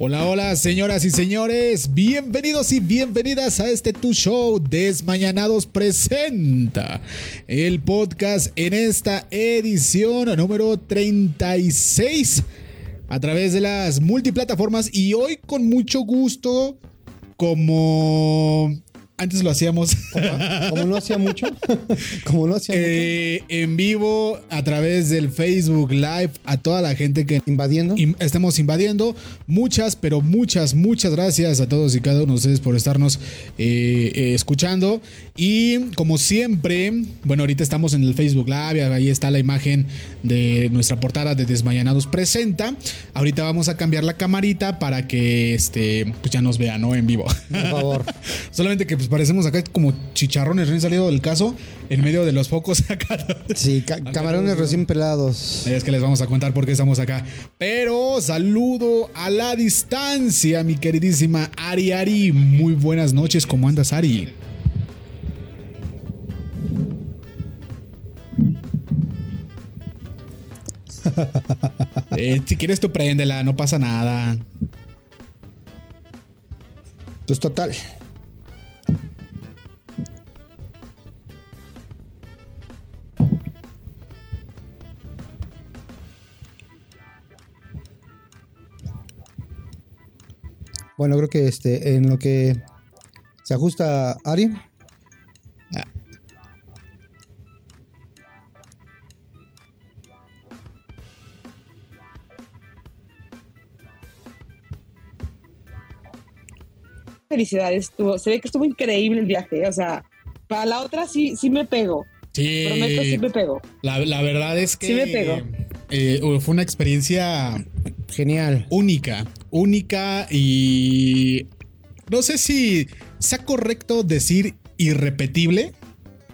Hola, hola, señoras y señores, bienvenidos y bienvenidas a este tu show Desmañanados presenta el podcast en esta edición número 36 a través de las multiplataformas y hoy con mucho gusto como antes lo hacíamos. Como no hacía mucho. Como no hacía eh, En vivo, a través del Facebook Live, a toda la gente que. Invadiendo. estamos invadiendo. Muchas, pero muchas, muchas gracias a todos y cada uno de ustedes por estarnos eh, eh, escuchando. Y como siempre, bueno, ahorita estamos en el Facebook Live. Ahí está la imagen de nuestra portada de Desmayanados Presenta. Ahorita vamos a cambiar la camarita para que este, pues ya nos vean, ¿no? En vivo. Por favor. Solamente que pues, parecemos acá como chicharrones recién salido del caso, en medio de los focos acá. Sí, camarones recién pelados. Es que les vamos a contar por qué estamos acá. Pero saludo a la distancia, mi queridísima Ari Ari. Muy buenas noches, ¿cómo andas, Ari? Eh, si quieres tú préndela, no pasa nada. Pues total. Bueno, creo que este, en lo que se ajusta Ari. Felicidades, estuvo, se ve que estuvo increíble el viaje, o sea, para la otra sí, sí me pego. Sí. Prometo, sí me pego. La, verdad es que sí me pego. Eh, fue una experiencia genial, única, única y no sé si sea correcto decir irrepetible,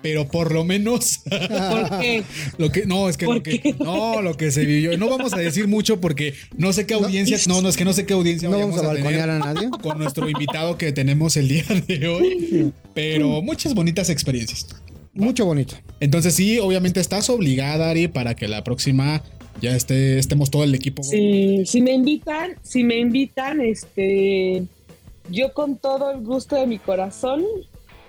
pero por lo menos. ¿Por qué? Lo que, no, es que, lo que no, lo que se vivió. No vamos a decir mucho porque no sé qué audiencia. No, no, es que no sé qué audiencia no vamos a, balconear a, nadie. Con nuestro invitado que tenemos el día de hoy. Pero muchas bonitas experiencias. Mucho bonito. Entonces, sí, obviamente estás obligada, Ari, para que la próxima ya esté, estemos todo el equipo. Sí, si me invitan, si me invitan, este, yo con todo el gusto de mi corazón,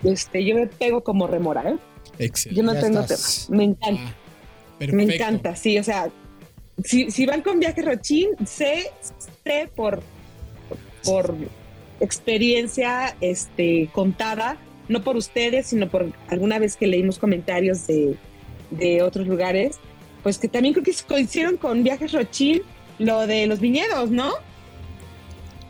este, yo me pego como remora, ¿eh? Excelente. Yo no tengo tema. Me encanta. Ah, me encanta, sí, o sea, si, si van con viaje Rochín, sé, sé por, por experiencia este, contada, no por ustedes, sino por alguna vez que leímos comentarios de, de otros lugares, pues que también creo que coincidieron con Viajes Rochín, lo de los viñedos, ¿no?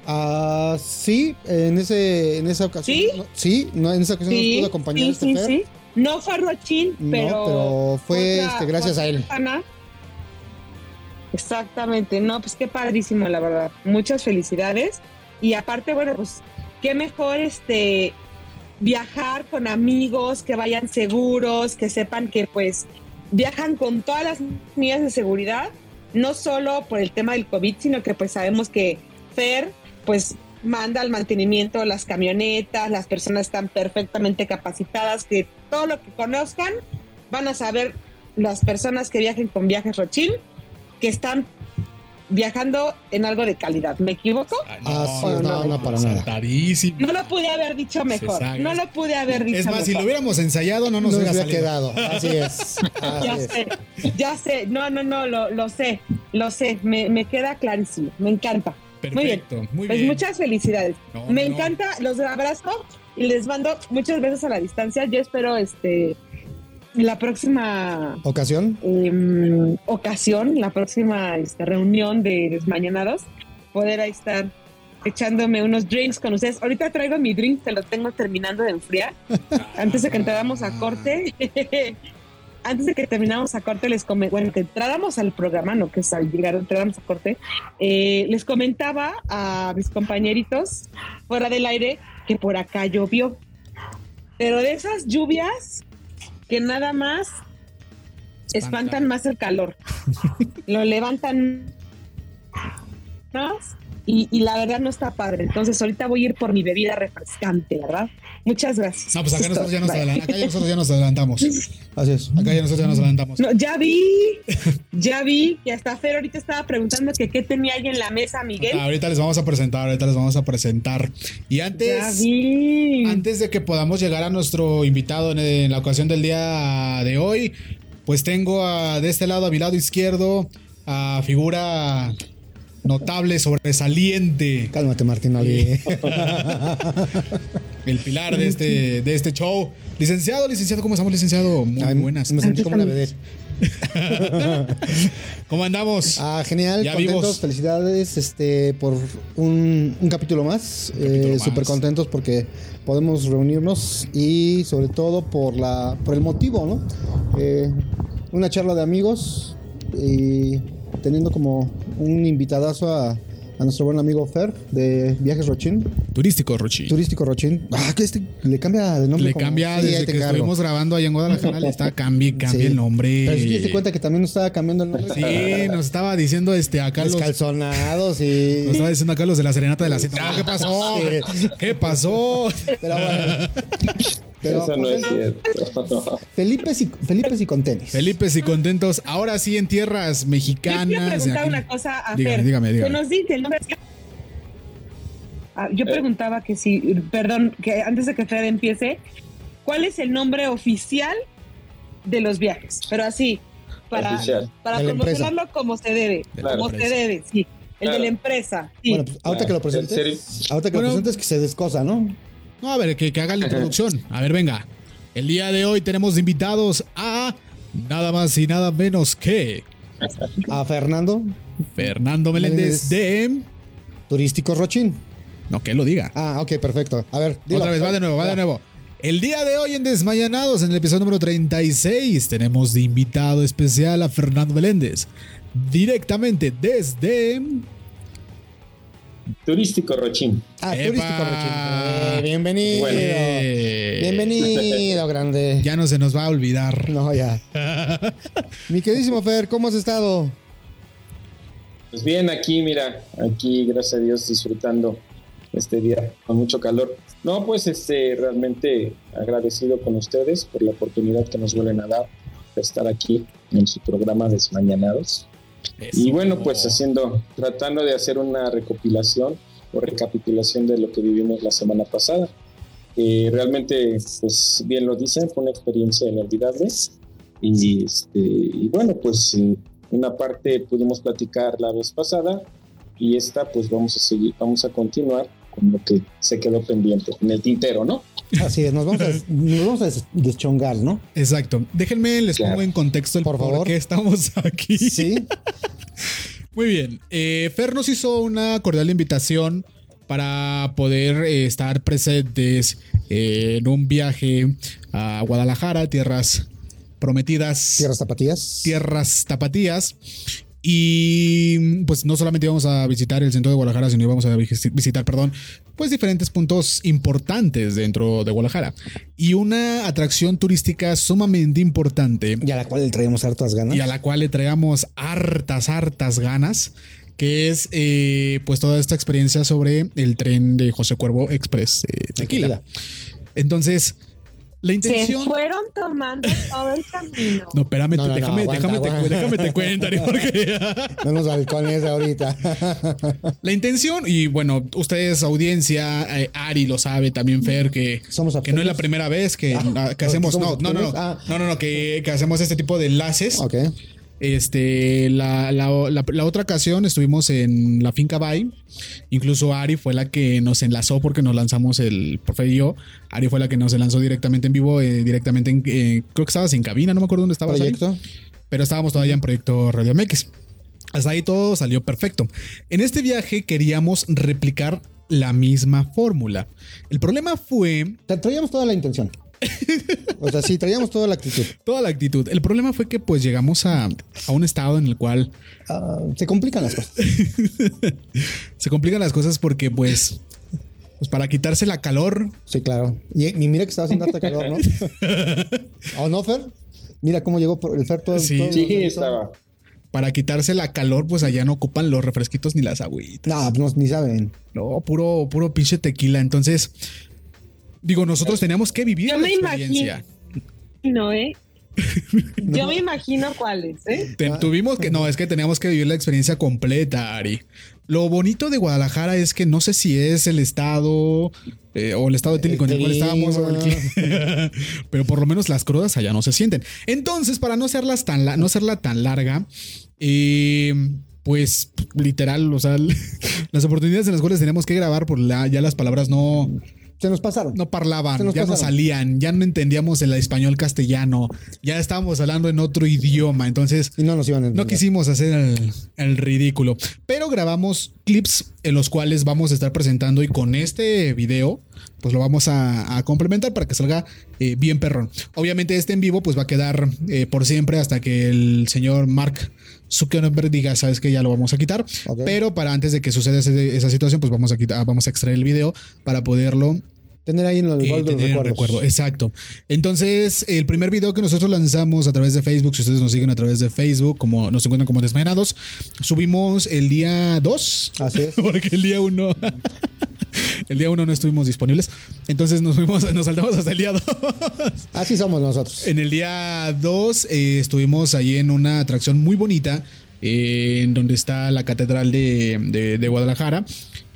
Ah, sí, en ese en esa ocasión. Sí, no, sí, no, en esa ocasión nos pudo acompañar sí, este sí, sí. No fue Rochín, pero, no, pero fue este, gracias a él. Exactamente, no, pues qué padrísimo, la verdad. Muchas felicidades. Y aparte, bueno, pues qué mejor este viajar con amigos que vayan seguros, que sepan que pues viajan con todas las medidas de seguridad, no solo por el tema del COVID, sino que pues sabemos que Fer pues manda al mantenimiento las camionetas, las personas están perfectamente capacitadas, que todo lo que conozcan van a saber las personas que viajen con viajes Rochín, que están viajando en algo de calidad. ¿Me equivoco? Ah, no, no, no, para nada. No lo pude haber dicho mejor. No lo pude haber dicho Es más, si lo hubiéramos ensayado, no nos hubiera, quedado. Así es. ya sé, ya sé. No, no, no, lo, lo sé. Lo sé. Me, me, queda clarísimo. Me encanta. Perfecto, muy bien. pues muchas felicidades. me encanta, los abrazo y les mando muchas veces a la distancia. Yo espero este la próxima ocasión, em, ocasión, la próxima este, reunión de desmañanados, poder ahí estar echándome unos drinks con ustedes. Ahorita traigo mi drink, te lo tengo terminando de enfriar. Antes de que entráramos a corte, antes de que termináramos a corte, les comenté, bueno, que entráramos al programa, no que es al llegar, entráramos a corte, eh, les comentaba a mis compañeritos fuera del aire que por acá llovió. Pero de esas lluvias que nada más espantan más el calor. Lo levantan más y, la verdad no está padre. Entonces ahorita voy a ir por mi bebida refrescante, ¿verdad? Muchas gracias. No, pues acá nosotros ya nos, adelantamos, acá ya nosotros ya nos adelantamos. Así es. Acá ya nosotros ya nos adelantamos. No, ya vi, ya vi que hasta Fer ahorita estaba preguntando que qué tenía ahí en la mesa, Miguel. ahorita les vamos a presentar, ahorita les vamos a presentar. Y antes, antes de que podamos llegar a nuestro invitado en, la ocasión del día de hoy, pues tengo de este lado, a mi lado izquierdo, a figura notable, sobresaliente. Cálmate, Martín El pilar de este, de este show. Licenciado, licenciado, ¿cómo estamos, licenciado? Muy buenas. Me sentí como una bebé. ¿Cómo andamos? Ah, genial, contentos, felicidades este, por un, capítulo más. Eh, Súper contentos porque podemos reunirnos y sobre todo por, la, por el motivo, ¿no? Eh, una charla de amigos y teniendo como un invitadazo a, a nuestro buen amigo Fer de Viajes Rochín. Turístico Rochín. Turístico Rochín. Ah, que este le cambia de nombre. Le cambia desde que estuvimos grabando ahí en Guadalajara, le está cambia, cambia el nombre. Pero si te cuenta que también nos estaba cambiando el nombre. Sí, nos estaba diciendo este acá los calzonados y. Nos estaba diciendo acá los de la Serenata de la Cita. ¿Qué pasó? ¿Qué pasó? Pero bueno. Eso no es cierto. Felipe y, Felipe y con tenis. Felipe y contentos. Ahora sí en tierras mexicanas. Yo quiero preguntar una cosa a Fer. Dígame, dígame. nos dice el nombre. Ah, yo eh. preguntaba que si, perdón, que antes de que Fer empiece, ¿cuál es el nombre oficial de los viajes? Pero así, para, para promocionarlo como se debe. como se debe, sí. El de la empresa. Bueno, pues ahorita que lo presentes, ahorita que lo presentes que se descosa, ¿no? No, a ver, que, haga la introducción. A ver, venga. El día de hoy tenemos invitados a nada más y nada menos que a Fernando. Fernando Meléndez, de Turístico Rochín. No, que él lo diga. Ah, ok, perfecto. A ver, Otra vez, va de nuevo, va de nuevo. El día de hoy en Desmayanados, en el episodio número 36, tenemos de invitado especial a Fernando Meléndez. Directamente desde Turístico Rochín. Ah, Turístico Rochín. Eh, bienvenido. Bienvenido, grande. Ya no se nos va a olvidar. No, ya. Mi queridísimo Fer, ¿cómo has estado? Pues bien, aquí, mira, aquí, gracias a Dios, disfrutando este día con mucho calor. No, pues este, realmente agradecido con ustedes por la oportunidad que nos vuelven a dar de estar aquí en su programa Desmañanados. Y bueno, pues haciendo, tratando de hacer una recopilación o recapitulación de lo que vivimos la semana pasada. realmente, pues bien lo dicen, fue una experiencia inolvidable. Y, este, y bueno, pues una parte pudimos platicar la vez pasada y esta pues vamos a seguir, vamos a continuar con lo que se quedó pendiente en el tintero, ¿no? Así es, nos vamos, a, nos vamos a deschongar, ¿no? Exacto. Déjenme, les pongo en contexto el por, favor. qué estamos aquí. Sí. Muy bien. Eh, Fer nos hizo una cordial invitación para poder eh, estar presentes eh, en un viaje a Guadalajara, tierras prometidas. Tierras tapatías. Tierras tapatías. Y pues no solamente íbamos a visitar el centro de Guadalajara, sino íbamos a visitar, perdón, pues diferentes puntos importantes dentro de Guadalajara. Y una atracción turística sumamente importante. Y a la cual le traíamos hartas ganas. Y a la cual le traíamos hartas, hartas ganas que es eh, pues toda esta experiencia sobre el tren de José Cuervo Express eh, Tequila. Entonces, la intención. Se fueron tomando todo el camino. No, espérame, déjame, déjame, Te, déjame te cuento, porque. no nos balcones ahorita. la intención, y bueno, ustedes, audiencia, eh, Ari lo sabe, también Fer, que, Somos que no es la primera vez que, ah, que hacemos. No, no, no, no, no, no, no, que, que hacemos este tipo de enlaces. Ok. Este, la, otra ocasión estuvimos en la finca Bay. Incluso Ari fue la que nos enlazó porque nos lanzamos el profe y yo. Ari fue la que nos lanzó directamente en vivo, eh, directamente en. Eh, creo que estabas en cabina, no me acuerdo dónde estabas. Proyecto. pero estábamos todavía en proyecto Radio MX. Hasta ahí todo salió perfecto. En este viaje queríamos replicar la misma fórmula. El problema fue. Traíamos toda la intención. O sea, sí, traíamos toda la actitud. Toda la actitud. El problema fue que pues llegamos a, un estado en el cual... Ah, se complican las cosas. se complican las cosas porque pues... Pues para quitarse la calor. Sí, claro. Y, mira que estaba haciendo harta calor, ¿no? ¿O no, Fer? Mira cómo llegó el Fer todo. Sí, sí estaba. para quitarse la calor, pues allá no ocupan los refresquitos ni las agüitas. No, no ni saben. No, puro, puro pinche tequila. Entonces, digo, nosotros teníamos que vivir Yo la me experiencia. No, ¿eh? Yo me imagino cuáles, ¿eh? Te- tuvimos que, no, es que teníamos que vivir la experiencia completa, Ari. Lo bonito de Guadalajara es que no sé si es el estado eh, o el estado etílico en el cual estábamos, pero por lo menos las crudas allá no se sienten. Entonces, para no hacerlas tan la- no hacerla tan larga, eh, pues literal, o sea, las oportunidades en las cuales teníamos que grabar, por la, ya las palabras no, Se nos pasaron. no parlaban, ya no salían, ya no entendíamos el español castellano, ya estábamos hablando en otro idioma, entonces Y no nos iban a no entender. quisimos hacer el, el ridículo, pero grabamos clips en los cuales vamos a estar presentando y con este video pues lo vamos a, a complementar para que salga eh, bien perrón. Obviamente este en vivo pues va a quedar eh, por siempre hasta que el señor Mark Zuckerberg diga, sabes que ya lo vamos a quitar, pero para antes de que suceda ese- esa situación pues vamos a, quitar, vamos a extraer el video para poderlo Tener ahí en el eh, los tener el recuerdos. recuerdo. Exacto. Entonces, el primer video que nosotros lanzamos a través de Facebook, si ustedes nos siguen a través de Facebook, como nos encuentran como Desmañanados, subimos el día 2. Así es. Porque el día 1. El día 1 no estuvimos disponibles. Entonces nos fuimos, nos saltamos hasta el día 2. Así somos nosotros. En el día 2 eh, estuvimos ahí en una atracción muy bonita, eh, en donde está la Catedral de, de- de Guadalajara.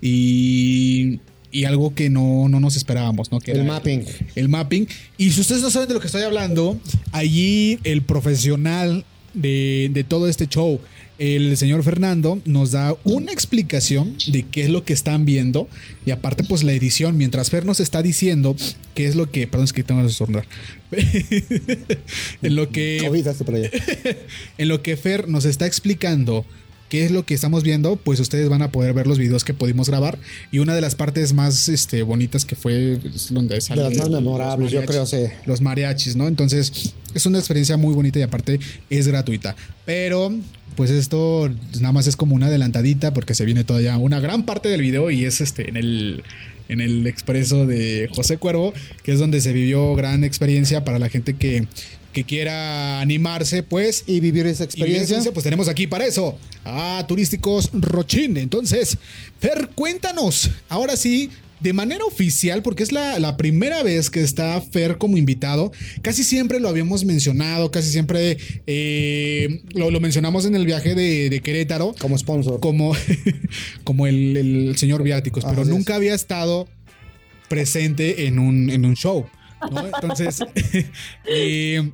Y, y algo que no, no nos esperábamos, ¿no? Que El mapping. El mapping. Y si ustedes no saben de lo que estoy hablando, allí el profesional de, de todo este show, el señor Fernando, nos da una explicación de qué es lo que están viendo. Y aparte, pues la edición, mientras Fer nos está diciendo qué es lo que. Perdón, es que tengo que estornudar. en lo que en lo que Fer nos está explicando qué es lo que estamos viendo, pues ustedes van a poder ver los videos que pudimos grabar. Y una de las partes más este, bonitas que fue es donde De salen las más memorables, yo creo, sí. Los mariachis, ¿no? Entonces, es una experiencia muy bonita y aparte es gratuita. Pero, pues esto nada más es como una adelantadita porque se viene todavía una gran parte del video y es este en el en el expreso de José Cuervo, que es donde se vivió gran experiencia para la gente que, que quiera animarse, pues Y vivir esa experiencia. pues tenemos aquí para eso a Turísticos Rochín. Entonces, Fer, cuéntanos, ahora sí, de manera oficial, porque es la, la primera vez que está Fer como invitado. Casi siempre lo habíamos mencionado, casi siempre eh, lo, lo mencionamos en el viaje de, de Querétaro como sponsor. como, como el, el señor Viáticos, pero es. nunca había estado presente en un, en un show. ¿No? Entonces, eh,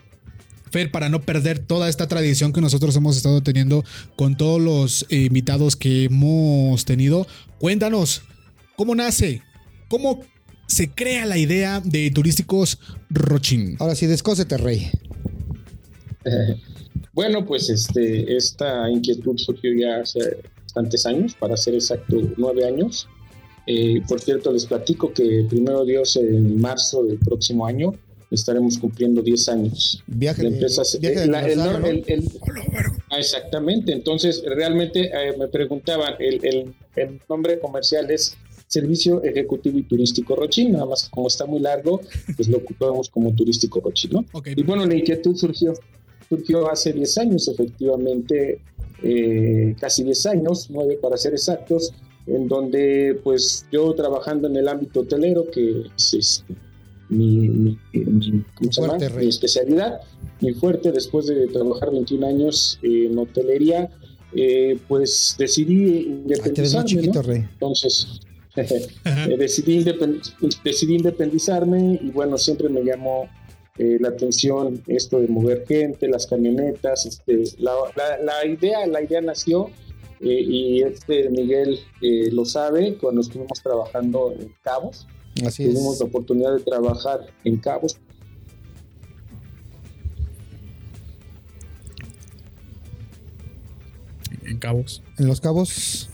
Fer, para no perder toda esta tradición que nosotros hemos estado teniendo con todos los eh, invitados que hemos tenido, cuéntanos, ¿cómo nace? ¿Cómo se crea la idea de Turísticos Rochín? Ahora sí, descósete, rey. Bueno, pues este, esta inquietud surgió ya hace bastantes años, para ser exacto, nueve años. Eh, por cierto, les platico que primero Dios en marzo del próximo año estaremos cumpliendo 10 años. Viaje La de, empresa se- viaje de la- el- aniversario, ¿no? el- el- Ah, exactamente, entonces realmente eh, me preguntaban, el, el- el nombre comercial es Servicio Ejecutivo y Turístico Rochín, nada más como está muy largo, pues lo ocupamos como Turístico Rochín, ¿no? Ok, Y bueno, la inquietud surgió, surgió hace 10 años, efectivamente, eh, casi 10 años, 9 para ser exactos, en donde pues yo trabajando en el ámbito hotelero, que es este, mi, mi- mi- mi especialidad, mi fuerte, después de trabajar 21 años en hotelería, eh, pues decidí Ay, independizarme, chiquito, ¿no? rey. Entonces, eh, decidí, independ- decidí independizarme y bueno, siempre me llamó eh, la atención esto de mover gente, las camionetas. Este, la, la- la idea, la idea nació eh, y este Miguel eh, lo sabe cuando estuvimos trabajando en Cabos. Así Tuvimos es. la oportunidad de trabajar en Cabos. en Cabos. En Los Cabos.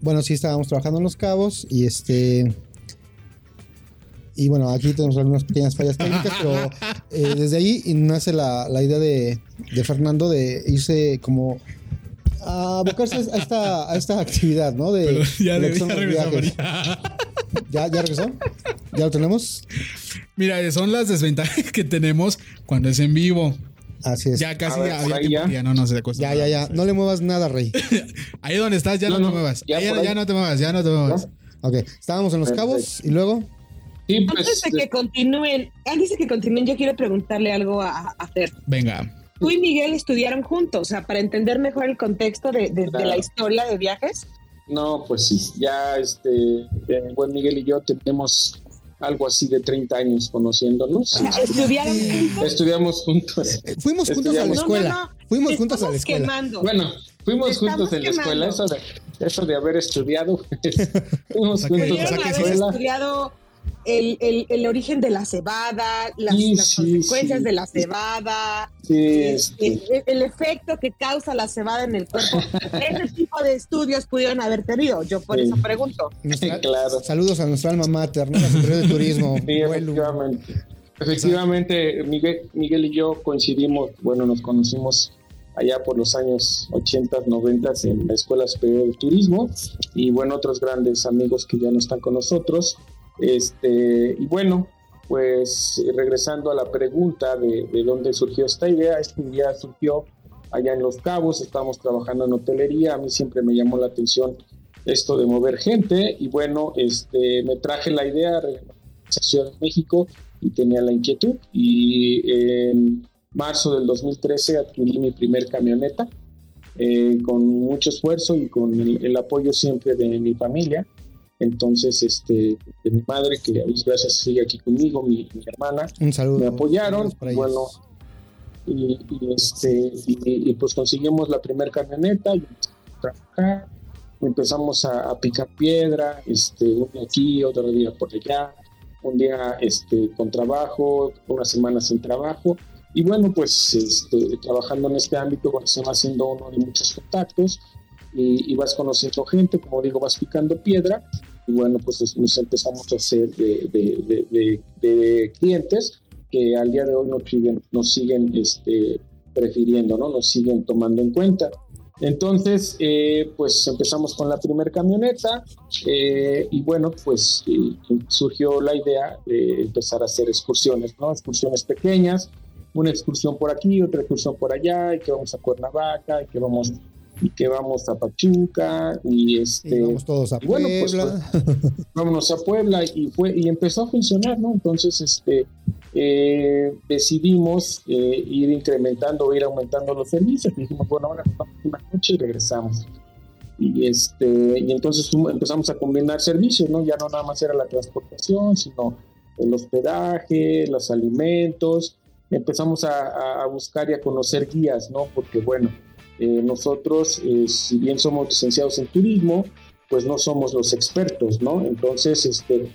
Bueno, sí estábamos trabajando en Los Cabos y este. Y bueno, aquí tenemos algunas pequeñas fallas técnicas, pero eh, desde ahí nace la, la idea de, de Fernando de irse como a abocarse a esta, a esta actividad, ¿no? De, Pero ya, de regresó. María. ¿Ya, ¿Ya regresó? ¿Ya lo tenemos? Mira, son las desventajas que tenemos cuando es en vivo. Así es. Ya casi ver, ya, había tiempo ya. ya no nos acuesta Ya, ya, ya. No le muevas nada, Rey. Ahí donde estás, ya no, No, te no, muevas. ya no te muevas, ya no te muevas. Ok, estábamos en los Perfecto. cabos y luego. Sí, pues, Antes de que continúen, antes de que continúen, yo quiero preguntarle algo a, a Fer. Venga. Tú y Miguel estudiaron juntos, o sea, para entender mejor el contexto de, de- la historia de viajes. No, pues sí, ya este, eh, buen Miguel y yo tenemos algo así de 30 años conociéndonos. Estudiaron juntos. Estudiamos juntos. Eh, Fuimos juntos a la escuela. No, no, no. Fuimos Te juntos a la estamos escuela. quemando. Bueno, fuimos Estamos juntos en la escuela, eso de, eso de haber estudiado. pues, fuimos juntos a la escuela. estudiado el, el- el origen de la cebada, las, Sí, las sí, consecuencias sí. de la cebada, Sí, este, este, el, el efecto que causa la cebada en el cuerpo. Ese tipo de estudios pudieron haber tenido. Yo por Sí. eso pregunto. Nuestra- claro. Saludos a nuestra alma mater, ¿no? La Superior de Turismo. Efectivamente. Efectivamente, Miguel, Miguel y yo coincidimos, bueno, nos conocimos allá por los años 80, 90 en la Escuela Superior de Turismo y bueno, otros grandes amigos que ya no están con nosotros. Este, y bueno, pues regresando a la pregunta de, de dónde surgió esta idea, esta idea surgió allá en Los Cabos, estábamos trabajando en hotelería, a mí siempre me llamó la atención esto de mover gente y bueno, este, me traje la idea a Ciudad de México y tenía la inquietud y en marzo del 2013 adquirí mi primer camioneta eh, con mucho esfuerzo y con el apoyo siempre de mi familia. Entonces, este, de mi madre, que a Dios gracias sigue aquí conmigo, mi, mi hermana, Un saludo. me apoyaron, bueno, y, y, este, y, y, pues conseguimos la primera camioneta, y empezamos a trabajar, empezamos a, a, picar piedra, este, un día aquí, otro día por allá, un día este, con trabajo, una semana sin trabajo, y bueno, pues este, trabajando en este ámbito, bueno, se va haciendo uno de muchos contactos, y, y, vas conociendo gente, como digo, vas picando piedra, y bueno, pues nos empezamos a hacer de, de, de, de clientes que al día de hoy nos siguen, nos siguen este, prefiriendo, ¿no? Nos siguen tomando en cuenta. Entonces, eh, pues empezamos con la primera camioneta eh, y bueno, pues eh, surgió la idea de empezar a hacer excursiones, ¿no? Excursiones pequeñas, una excursión por aquí, otra excursión por allá, y que vamos a Cuernavaca, y que vamos y que vamos a Pachuca y este y vamos todos a y bueno, Puebla. Pues, pues, vámonos a Puebla y fue y empezó a funcionar, ¿no? Entonces, este eh, decidimos eh, ir incrementando, ir aumentando los servicios. Y dijimos, bueno, ahora vamos una noche y regresamos. Y este y entonces empezamos a combinar servicios, ¿no? Ya no nada más era la transportación, sino el hospedaje, los alimentos. Empezamos a, a buscar y a conocer guías, ¿no? Porque bueno, eh, nosotros, eh, si bien somos licenciados en turismo, pues no somos los expertos, ¿no? Entonces, este,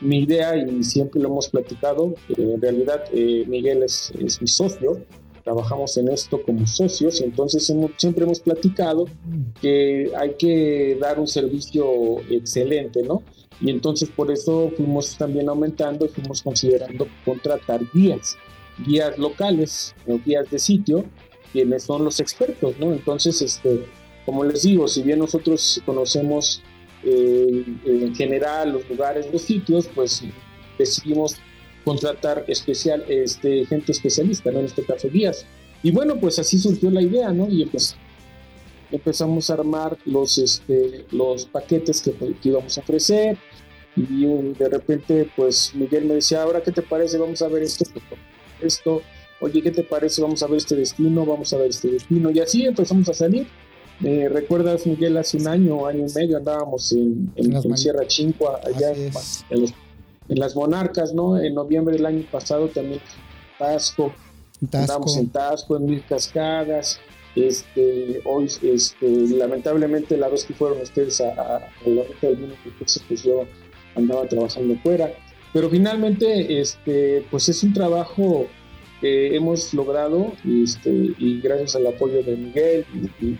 mi idea, y siempre lo hemos platicado, en realidad eh, Miguel es, es, mi socio, trabajamos en esto como socios, entonces hemos, siempre hemos platicado que hay que dar un servicio excelente, ¿no? Y entonces por eso fuimos también aumentando y fuimos considerando contratar guías, guías locales guías de sitio, quienes son los expertos, ¿no? Entonces, este, como les digo, si bien nosotros conocemos eh, en general los lugares, los sitios, pues decidimos contratar especial, este, gente especialista, ¿no? En este caso guías. Y bueno, pues así surgió la idea, ¿no? Y pues empezamos a armar los, este, los paquetes que, que íbamos a ofrecer. Y de repente, pues Miguel me decía, ahora, ¿qué te parece? Vamos a ver esto, esto, oye, ¿qué te parece? Vamos a ver este destino, vamos a ver este destino. Y así empezamos a salir. Eh, ¿Recuerdas, Miguel, hace un año, año y medio andábamos en, en, en Sierra Chincua, allá en, los, en, las Monarcas, ¿no? En noviembre del año pasado también Tasco, Tasco. andábamos en Tasco, en Mil Cascadas. Este, hoy, este, lamentablemente, la vez que fueron ustedes a, a, a la ruta del vino, pues yo andaba trabajando fuera. Pero finalmente, este, pues es un trabajo hemos logrado este, y gracias al apoyo de Miguel y,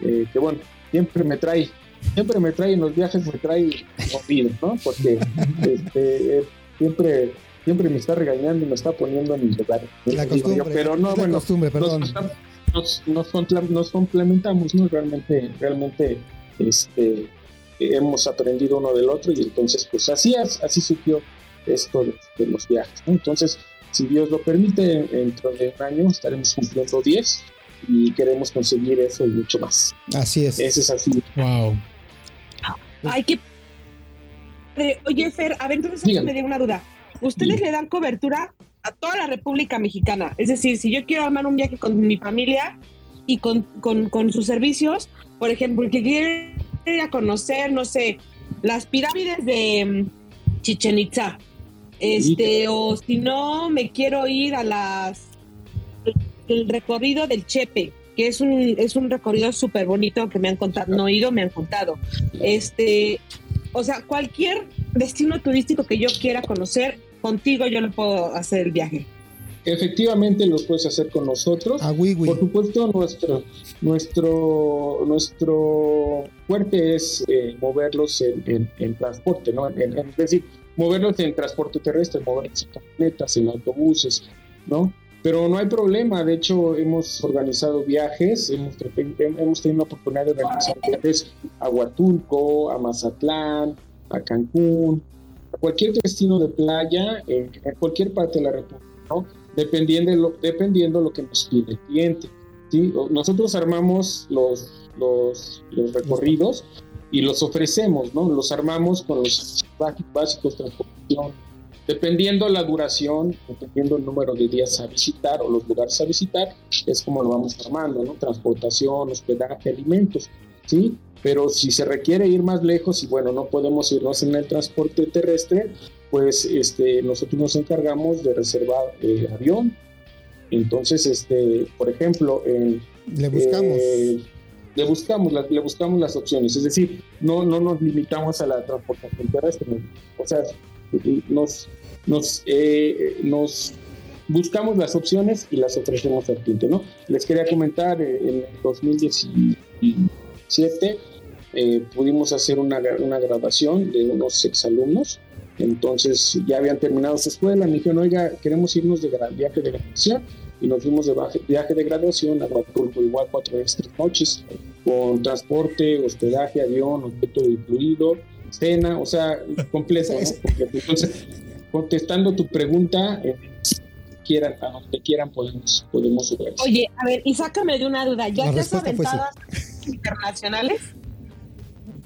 eh, que bueno, siempre me trae, siempre me trae en los viajes, me trae movido, ¿no? Porque este, eh, siempre, siempre me está regañando y me está poniendo en mi lugar. La costumbre, yo, pero no, la bueno, costumbre, perdón. Nos, nos, nos, complementamos, ¿no? Realmente, realmente, este, hemos aprendido uno del otro y entonces, pues así, así surgió esto de, de los viajes, ¿no? Entonces, si Dios lo permite, dentro de un año estaremos cumpliendo 10 y queremos conseguir eso y mucho más. Así es. Ese es así. Wow. Hay que. Oye, Fer, a ver, entonces me dio una duda. ¿Ustedes le dan cobertura a toda la República Mexicana? Es decir, si yo quiero armar un viaje con mi familia y con, con, con sus servicios, por ejemplo, que quiero ir a conocer, no sé, las pirámides de mm, Chichen Itza. Este, o si no, me quiero ir a las el recorrido del Chepe, que es un, es un recorrido súper bonito que me han contado, no he ido, me han contado. Este, o sea, cualquier destino turístico que yo quiera conocer, contigo yo lo puedo hacer el viaje. Efectivamente lo puedes hacer con nosotros. Ah, Por supuesto, nuestro, nuestro, nuestro fuerte es eh, moverlos en, en, transporte, ¿no? es decir, moverlos en transporte terrestre, moverlos en camionetas, en autobuses, ¿no? Pero no hay problema, de hecho hemos organizado viajes, hemos, hemos tenido la oportunidad de organizar viajes a Huatulco, a Mazatlán, a Cancún, a cualquier destino de playa, en, cualquier parte de la República, ¿no? dependiendo, de lo, dependiendo lo que nos pide el cliente. ¿sí? Nosotros armamos los, los, los recorridos y los ofrecemos, ¿no? Los armamos con los básicos, transportación, dependiendo la duración, dependiendo el número de días a visitar o los lugares a visitar, es como lo vamos armando, ¿no? Transportación, hospedaje, alimentos, ¿sí? Pero si se requiere ir más lejos y bueno, no podemos irnos en el transporte terrestre, pues este, nosotros nos encargamos de reservar el avión. Entonces, este, por ejemplo, en, le buscamos. Eh, le buscamos, le buscamos las opciones, es decir, no, no nos limitamos a la transportación terrestre, o sea, nos, nos, eh, buscamos las opciones y las ofrecemos al cliente, ¿no? Les quería comentar, eh, en el 2017 eh, pudimos hacer una, una graduación de unos exalumnos, entonces ya habían terminado su escuela, me dijeron, oiga, queremos irnos de viaje de graduación, y nos fuimos de viaje de graduación a Huatulco, igual cuatro días, tres noches, con transporte, hospedaje, avión, objeto incluido, cena, o sea, completo. entonces, contestando tu pregunta, eh, quieran, a donde quieran podemos, podemos subir. Oye, a ver, y sácame de una duda, ¿ya te has aventado internacionales?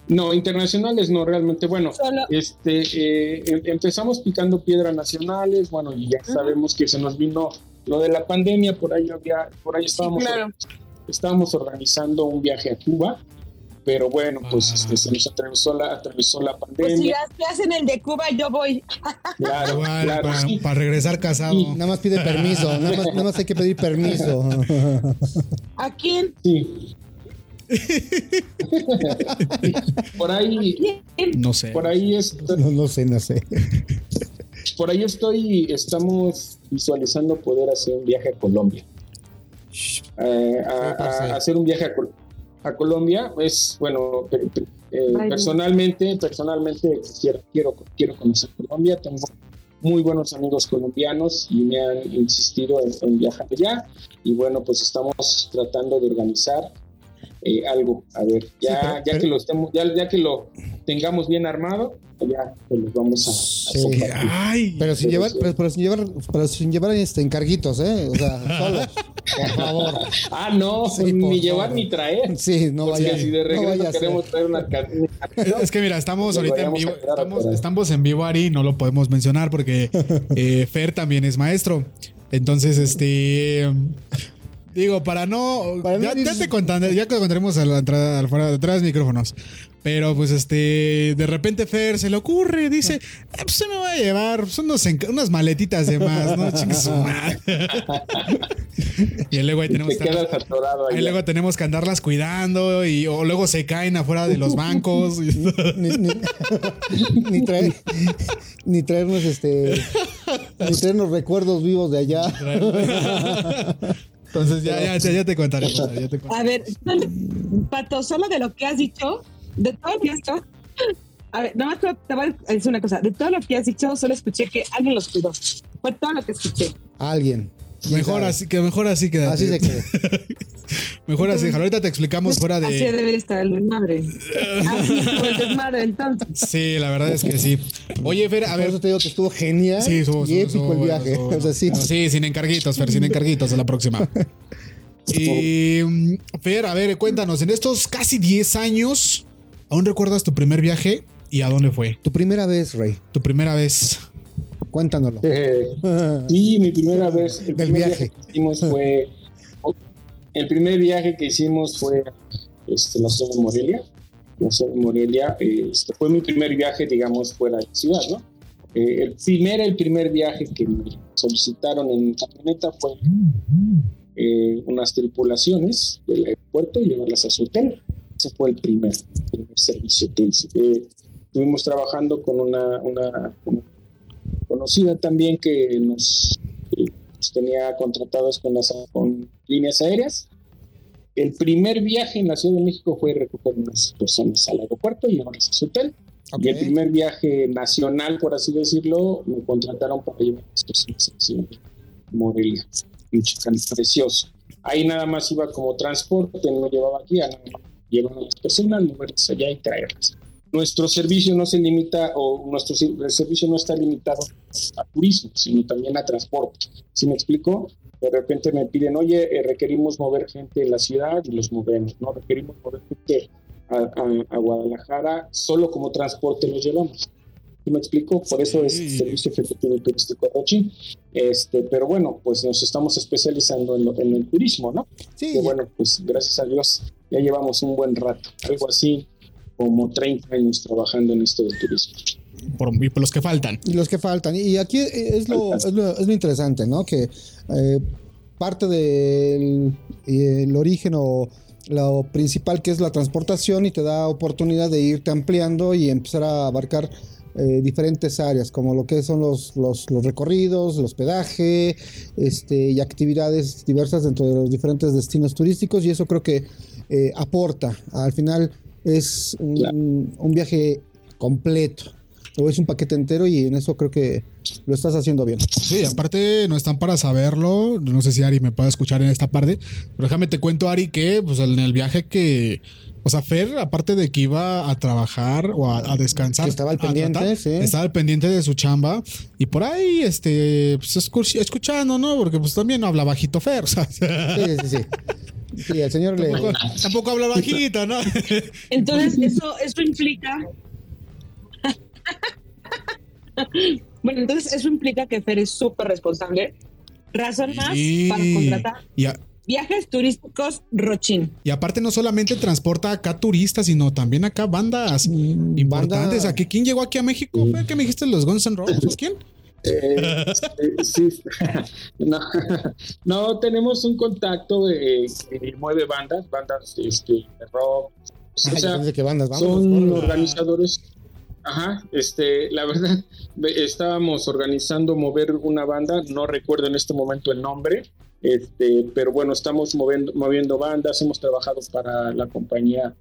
No, internacionales no, realmente. Bueno, este, eh, em, empezamos picando piedras nacionales, bueno, y ya sabemos que se nos vino lo de la pandemia, por ahí había, por ahí estábamos, estábamos organizando un viaje a Cuba, pero bueno, pues ah. este, se nos atravesó la, atravesó la pandemia. Pues si hacen el de Cuba, yo voy. Claro, claro para, regresar casado. Nada más pide permiso, nada más, hay que pedir permiso. ¿A quién? Sí. por ahí. No sé. Por ahí es. no sé, no sé. Por ahí estoy, estamos visualizando poder hacer un viaje a Colombia. Eh, a, hacer un viaje a, Colombia es, bueno, eh, personalmente, personalmente quiero, quiero, quiero conocer Colombia. Tengo muy buenos amigos colombianos y me han insistido en, viajar allá. Y bueno, pues estamos tratando de organizar eh, algo. A ver, ya, ya que lo estemos, ya, ya que lo tengamos bien armado, ya pues los vamos a, pero sin llevar, pero, sin llevar, pero sin llevar este encarguitos, ¿eh? O sea, solos, por favor. Ah, no, ni llevar ni traer. Sí, no vaya. si de regreso queremos traer una Es que mira, estamos ahorita en vivo, estamos, estamos, en vivo, Ari, no lo podemos mencionar porque eh, Fer también es maestro. Entonces, este Digo, para no. ya, te contaré, ya te contaremos a la entrada, al fuera, detrás de micrófonos. Pero pues este, de repente Fer se le ocurre, dice, ah, pues se me va a llevar, son unas maletitas de más, ¿no? y luego ahí tenemos, que, ahí luego tenemos que andarlas cuidando y o luego se caen afuera de los bancos. ni, traer, ni traernos este, ni traernos recuerdos vivos de allá. Entonces ya, ya, ya, te contaré. A ver, Pato, solo de lo que has dicho, de todo lo que has dicho, a ver, nada más te voy a decir una cosa, de todo lo que has dicho, solo escuché que alguien los cuidó. Fue todo lo que escuché. Alguien. Mejor así, que mejor así que Así se quede. Mejor así, ahorita te explicamos fuera de. Así debe estar el desmadre. Así fue el desmadre, entonces. Sí, la verdad es que sí. Oye, Fer, a Por ver. eso te digo que estuvo genial Sí, estuvo- y estuvo- épico el viaje. bueno, O sea, sí. estuvo- Sí, sin encarguitos, Fer, sin encarguitos a la próxima. Y mm, Fer, a ver, cuéntanos, en estos casi 10 años, ¿aún recuerdas tu primer viaje y a dónde fue? Tu primera vez, Rey. Tu primera vez. Cuéntanoslo. Eh, sí, mi primera vez. El Del primer viaje. que hicimos fue. El primer viaje que hicimos fue este, la ciudad de Morelia. La ciudad de Morelia este, fue mi primer viaje, digamos, fuera de la ciudad, ¿no? Eh, el primer, el primer viaje que me solicitaron en camioneta fue eh, unas tripulaciones del aeropuerto y llevarlas a su hotel. Ese fue el primer, primer servicio que hice. Eh, estuvimos trabajando con una, una, una conocida también que nos, tenía contratados con las con líneas aéreas. El primer viaje en la Ciudad de México fue recoger unas personas al aeropuerto y llevarlas a su hotel. Ok. Y el primer viaje nacional, por así decirlo, me contrataron para llevar a las personas a la Morelia, Michoacán, precioso. Ahí nada más iba como transporte, no llevaba guía, nada más a las personas, moverlas allá y traerlas. Nuestro servicio no se limita, o nuestro servicio no está limitado a turismo, sino también a transporte. ¿Sí me explico? De repente me piden, oye, eh, requerimos mover gente en la ciudad y los movemos, ¿no? Requerimos mover gente a, a- a Guadalajara, solo como transporte los llevamos. ¿Sí me explico? Por eso es Sí. Servicio Ejecutivo Turístico Rochín. Este, pero bueno, pues nos estamos especializando en, lo- en el turismo, ¿no? Sí, Que bueno, pues gracias a Dios ya llevamos un buen rato, algo así como 30 años trabajando en esto del turismo. Por, y por los que faltan. y los que faltan. Y aquí es lo, es lo, es lo interesante, ¿no? Que eh, parte del el origen o lo principal que es la transportación y te da oportunidad de irte ampliando y empezar a abarcar eh, diferentes áreas, como lo que son los, los, los recorridos, el hospedaje este, y actividades diversas dentro de los diferentes destinos turísticos y eso creo que eh, aporta. Al final es un, Claro. un viaje completo o es un paquete entero y en eso creo que lo estás haciendo bien. Sí, aparte no están para saberlo. No sé si Ari me puede escuchar en esta parte. Pero déjame te cuento, Ari, que pues en el viaje que. O sea, Fer, aparte de que iba a trabajar o a, a descansar. Que estaba al pendiente, tratar, sí. Estaba al pendiente de su chamba. Y por ahí, este, pues escu- escuchando, ¿no? Porque pues también no habla bajito Fer. o sea, Sí, sí, sí. Sí, el señor le... tampoco, tampoco habla bajito, ¿no? Entonces, eso, eso implica. bueno, entonces eso implica que Fer es súper responsable. Razón más Sí. para contratar viajes turísticos Rochín. y aparte no solamente transporta acá turistas, sino también acá bandas Mm, importantes. banda- Aquí, ¿quién llegó aquí a México? ¿Qué me dijiste? ¿Los Guns N' Roses? ¿O ¿Quién? Eh, sí, no, no, tenemos un contacto eh, que mueve bandas, bandas este, de rock. O sea, ¿de qué bandas? Vamos, son organizadores. Ajá, este, la verdad, ve- estábamos organizando mover una banda, no recuerdo en este momento el nombre, este, pero bueno, estamos moviendo, moviendo bandas, hemos trabajado para la compañía,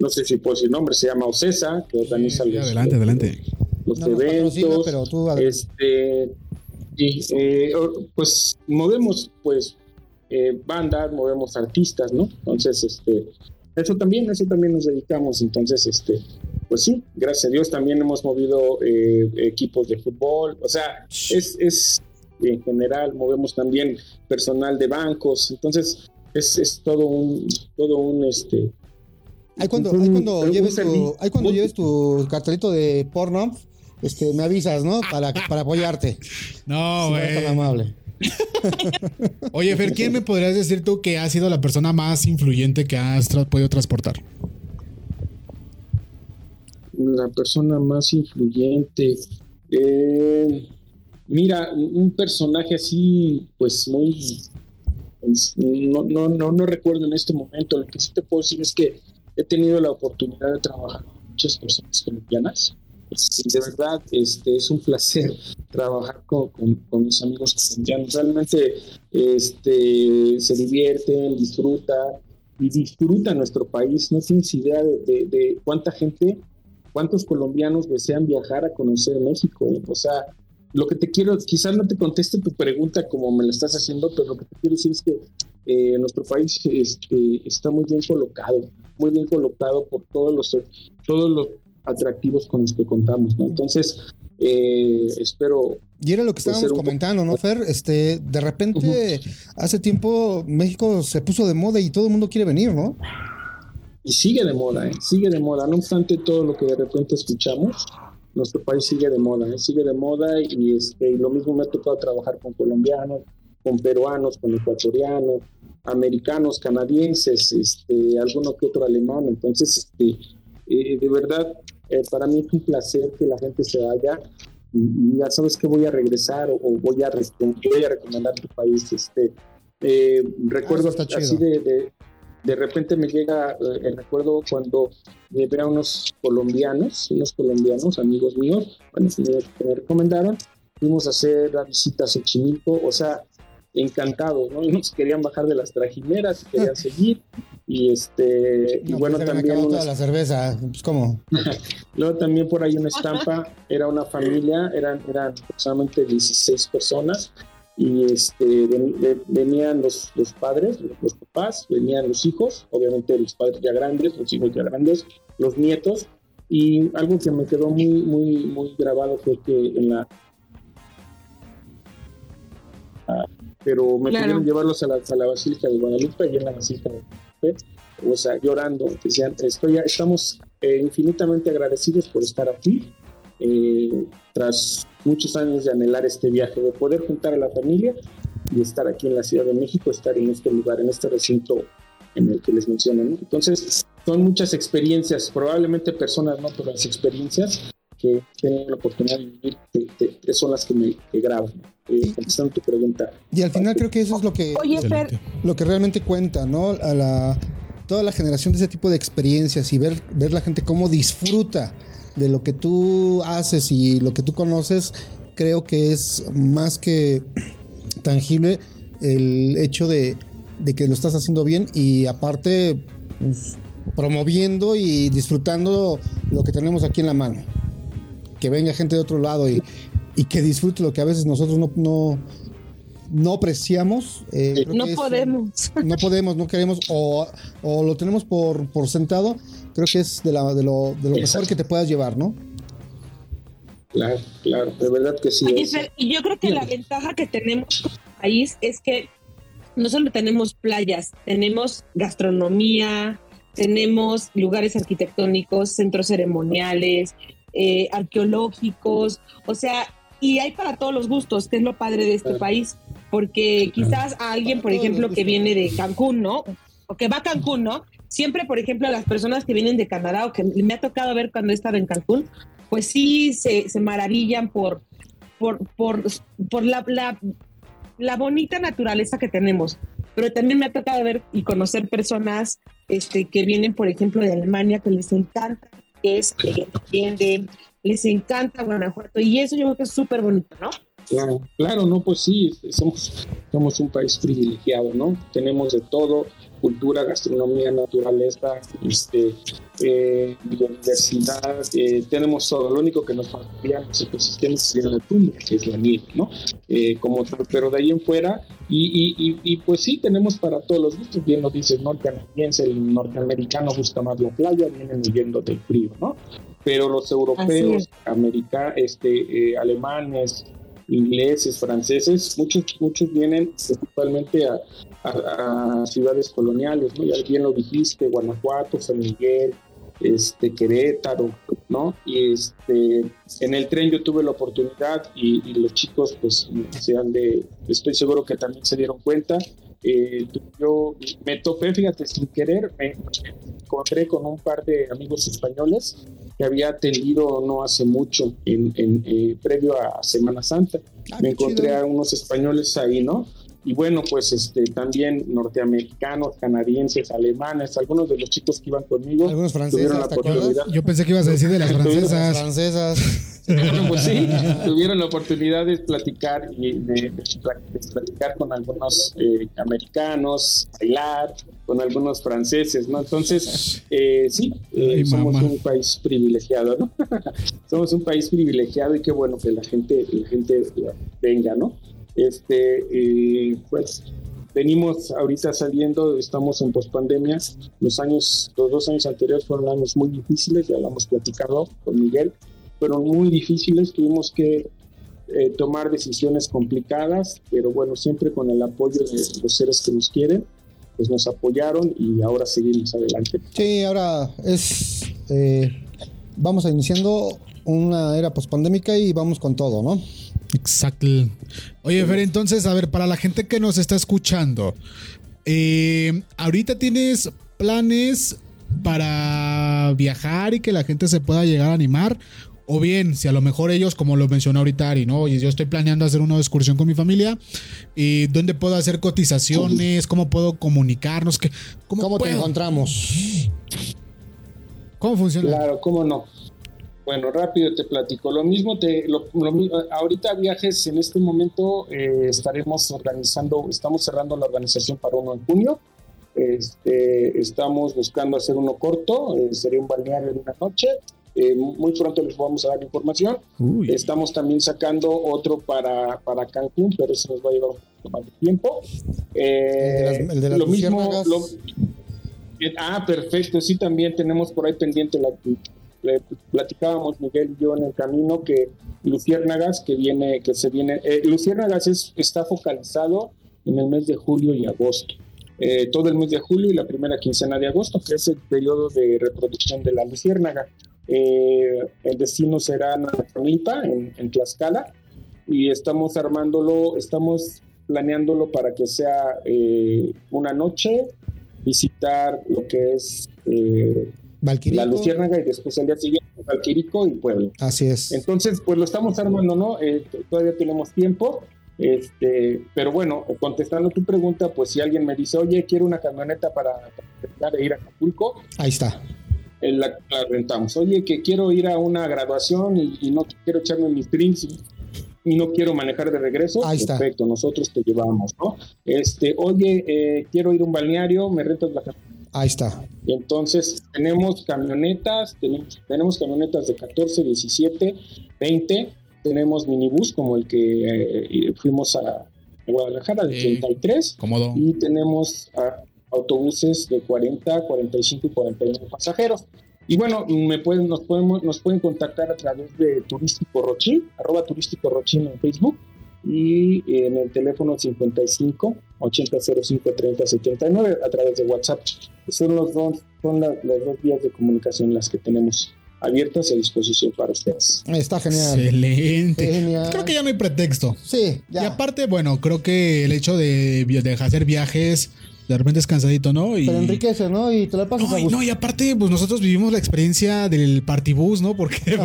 no sé si puedo decir nombre, se llama Ocesa, que organiza Sí, los, adelante, adelante. Los No eventos. pero tú. Este, y, eh, pues movemos pues eh, bandas, movemos artistas, ¿no? Entonces, este, eso también, eso también nos dedicamos. Entonces, este, pues sí, gracias a Dios también hemos movido eh, equipos de fútbol, o sea, es, es en general, movemos también personal de bancos, entonces es, es todo un, todo un este Ahí cuando, un- ahí cuando lleves tu, ahí cuando lleves tu cartelito de porno, este, me avisas, ¿no? Para, para apoyarte. No, Si no eres tan güey. amable. Oye, Fer, ¿quién me podrías decir tú que ha sido la persona más influyente que has tra- podido transportar? la persona más influyente. Eh, mira, un un personaje así, pues muy. pues, no, no, no, no recuerdo en este momento. Lo que sí te puedo decir es que he tenido la oportunidad de trabajar con muchas personas colombianas. De verdad, este, es un placer trabajar con, con, mis amigos colombianos. Realmente este, se divierten, disfrutan y disfrutan nuestro país. No tienes idea de, de- cuánta gente ¿Cuántos colombianos desean viajar a conocer México? O sea, lo que te quiero, quizás no te conteste tu pregunta como me la estás haciendo, pero lo que te quiero decir es que eh, nuestro país este, está muy bien colocado, muy bien colocado por todos los, todos los atractivos con los que contamos, ¿no? Entonces, eh, espero... Y era lo que estábamos comentando, ¿no, Fer? Este, de repente, hace tiempo México se puso de moda y todo el mundo quiere venir, ¿no? Y sigue de moda, ¿eh? sigue de moda, no obstante todo lo que de repente escuchamos, nuestro país sigue de moda, ¿eh? sigue de moda y, este, y lo mismo me ha tocado trabajar con colombianos, con peruanos, con ecuatorianos, americanos, canadienses, este, alguno que otro alemán. Entonces, este, eh, de verdad, eh, para mí es un placer que la gente se vaya y, ya sabes que voy a regresar o, voy, a, voy a recomendar tu país. Este, eh, recuerdo ah, así de, de, repente me llega el recuerdo cuando llevé a unos colombianos, unos colombianos, amigos míos, que me recomendaron, fuimos a hacer la visita a Xochimilco, o sea, encantados, ¿no? Se querían bajar de las trajineras, querían seguir. Y este, y bueno, pues también. Toda la cerveza, pues cómo. Luego también por ahí una estampa, era una familia, eran, eran aproximadamente 16 personas. Y este, venían los, los padres, los papás, venían los hijos, obviamente los padres ya grandes, los hijos ya grandes, los nietos. Y algo que me quedó muy, muy, muy grabado fue que en la pero me pidieron llevarlos a la, a la, Basílica de Guadalupe y en la Basílica de Guadalupe, o sea, llorando, decían, estoy, estamos eh, infinitamente agradecidos por estar aquí, eh, tras muchos años de anhelar este viaje, de poder juntar a la familia y estar aquí en la Ciudad de México, estar en este lugar, en este recinto en el que les menciono. Entonces, son muchas experiencias, probablemente personas, no, pero las experiencias que tienen la oportunidad de vivir son las que me graban. Eh, tu pregunta. Y al final creo que eso es lo que, lo que realmente cuenta, ¿no? A la, toda la generación de ese tipo de experiencias y ver, ver la gente cómo disfruta de lo que tú haces y lo que tú conoces, creo que es más que tangible el hecho de, de que lo estás haciendo bien y aparte pues, promoviendo y disfrutando lo que tenemos aquí en la mano que venga gente de otro lado y, y que disfrute lo que a veces nosotros no, no, no apreciamos. Eh, no podemos. no podemos, no queremos, o, o lo tenemos por, por, sentado. Creo que es de, la, de lo, de lo mejor que te puedas llevar, ¿no? Claro, claro, de verdad que sí. y yo creo que la ventaja que tenemos como país es que no solo tenemos playas, tenemos gastronomía, tenemos lugares arquitectónicos, centros ceremoniales, eh, arqueológicos, o sea, y hay para todos los gustos, que es lo padre de este país, porque quizás a alguien, por ejemplo, que viene de Cancún, ¿no? O que va a Cancún, ¿no? Siempre, por ejemplo, a las personas que vienen de Canadá o que me ha tocado ver cuando he estado en Cancún, pues sí se, maravillan por, por, por, por la, la, la, bonita naturaleza que tenemos. Pero también me ha tocado ver y conocer personas este, que vienen, por ejemplo, de Alemania, que les encanta es, que entiende, les encanta Guanajuato y eso yo creo que es súper bonito, ¿no? Claro, claro, no, pues sí, somos, somos un país privilegiado, ¿no? Tenemos de todo, cultura, gastronomía, naturaleza, este, eh, biodiversidad, eh, tenemos todo. Lo único que nos faltaría los ecosistemas sería la tumba, que es la nieve, ¿no? Eh, como pero de ahí en fuera, y, y, y, pues sí, tenemos para todos los gustos, bien lo dices, norteamericanse, el norteamericano gusta más la playa, vienen huyendo del frío, ¿no? Pero los europeos, americanos, este, alemanes, ingleses, franceses, muchos, muchos vienen principalmente a, a, ciudades coloniales, ¿no? Ya bien lo dijiste, Guanajuato, San Miguel, este, Querétaro, ¿no? Y este, en el tren yo tuve la oportunidad y, los chicos, pues, sean de, estoy seguro que también se dieron cuenta. Eh, yo me topé, fíjate, sin querer, me encontré con un par de amigos españoles que había atendido no hace mucho, en, eh, previo a Semana Santa. Ah, me encontré a unos españoles ahí, ¿no? Y bueno, pues este también norteamericanos, canadienses, alemanes, algunos de los chicos que iban conmigo algunos tuvieron la oportunidad. Yo pensé que ibas a decir de las francesas. francesas. pues sí, tuvieron la oportunidad de platicar y de, platicar con algunos eh, americanos, bailar con algunos franceses, ¿no? Entonces, eh, sí, eh, somos un país privilegiado, ¿no? somos un país privilegiado y qué bueno que la gente, la gente venga, ¿no? Este, pues venimos ahorita saliendo, estamos en pospandemia. Los años, los dos años anteriores fueron años muy difíciles, ya lo hemos platicado con Miguel, fueron muy difíciles, tuvimos que eh, tomar decisiones complicadas, pero bueno, siempre con el apoyo de los seres que nos quieren, pues nos apoyaron y ahora seguimos adelante. Sí, ahora es, eh, vamos a iniciando una era pospandémica y vamos con todo, ¿no? Exacto. Oye, Fer, entonces, a ver, para la gente que nos está escuchando, eh, ahorita tienes planes para viajar y que la gente se pueda llegar a animar. O bien, si a lo mejor ellos, como lo mencionó ahorita Ari, ¿no? Oye, yo estoy planeando hacer una excursión con mi familia. ¿Y dónde puedo hacer cotizaciones? ¿Cómo puedo comunicarnos? ¿Cómo, te encontramos? ¿Cómo funciona? Claro, cómo no. Bueno, rápido te platico. Lo mismo, te, lo, ahorita viajes en este momento eh, estaremos organizando, estamos cerrando la organización para uno en junio. Este, estamos buscando hacer uno corto, eh, sería un balneario de una noche. Eh, muy pronto les vamos a dar información. Estamos también sacando otro para, para Cancún, pero eso nos va a llevar un poco más de tiempo. el de las, lo mismo. ah, perfecto. Sí, también tenemos por ahí pendiente la platicábamos Miguel y yo en el camino que Luciérnagas que viene, que se viene, eh, Luciérnagas es, está focalizado en el mes de julio y agosto. Eh, todo el mes de julio y la primera quincena de agosto, que es el periodo de reproducción de la luciérnaga. Eh, el destino será Natamilpa, en, en Tlaxcala, y estamos armándolo, estamos planeándolo para que sea una noche, visitar lo que es la Luciérnaga y después el día siguiente Valquirico y Pueblo. Así es. Entonces, pues lo estamos armando, ¿no? Eh, todavía tenemos tiempo. Este, pero bueno, contestando tu pregunta, pues si alguien me dice, oye, quiero una camioneta para, para ir a Acapulco, ahí está. Eh, la, rentamos. Oye, que quiero ir a una graduación y, no quiero echarme mis drinks y, no quiero manejar de regreso, ahí está. perfecto, nosotros te llevamos, ¿no? Este, oye, eh, quiero ir a un balneario, me rentas la camioneta Ahí está. Y entonces tenemos camionetas, tenemos, tenemos camionetas de 14, 17, 20, tenemos minibús como el que eh, fuimos a Guadalajara de 33. Cómodo. Y tenemos autobuses de 40, 45 y 41 pasajeros. Y bueno, me pueden, nos, podemos, nos pueden contactar a través de Turístico Rochín, arroba Turístico Rochín en Facebook y en el teléfono 55 8005 30 79 a través de WhatsApp. Son los dos, son las, dos vías de comunicación las que tenemos abiertas a disposición para ustedes. Está genial. Excelente. Creo que ya no hay pretexto. Sí, ya. Y aparte, bueno, creo que el hecho de, de hacer viajes de repente es cansadito, ¿no? Y... Pero enriquece, ¿no? Y te la pasas no, a gusto. No, y aparte, pues nosotros vivimos la experiencia del partibus, ¿no? Porque,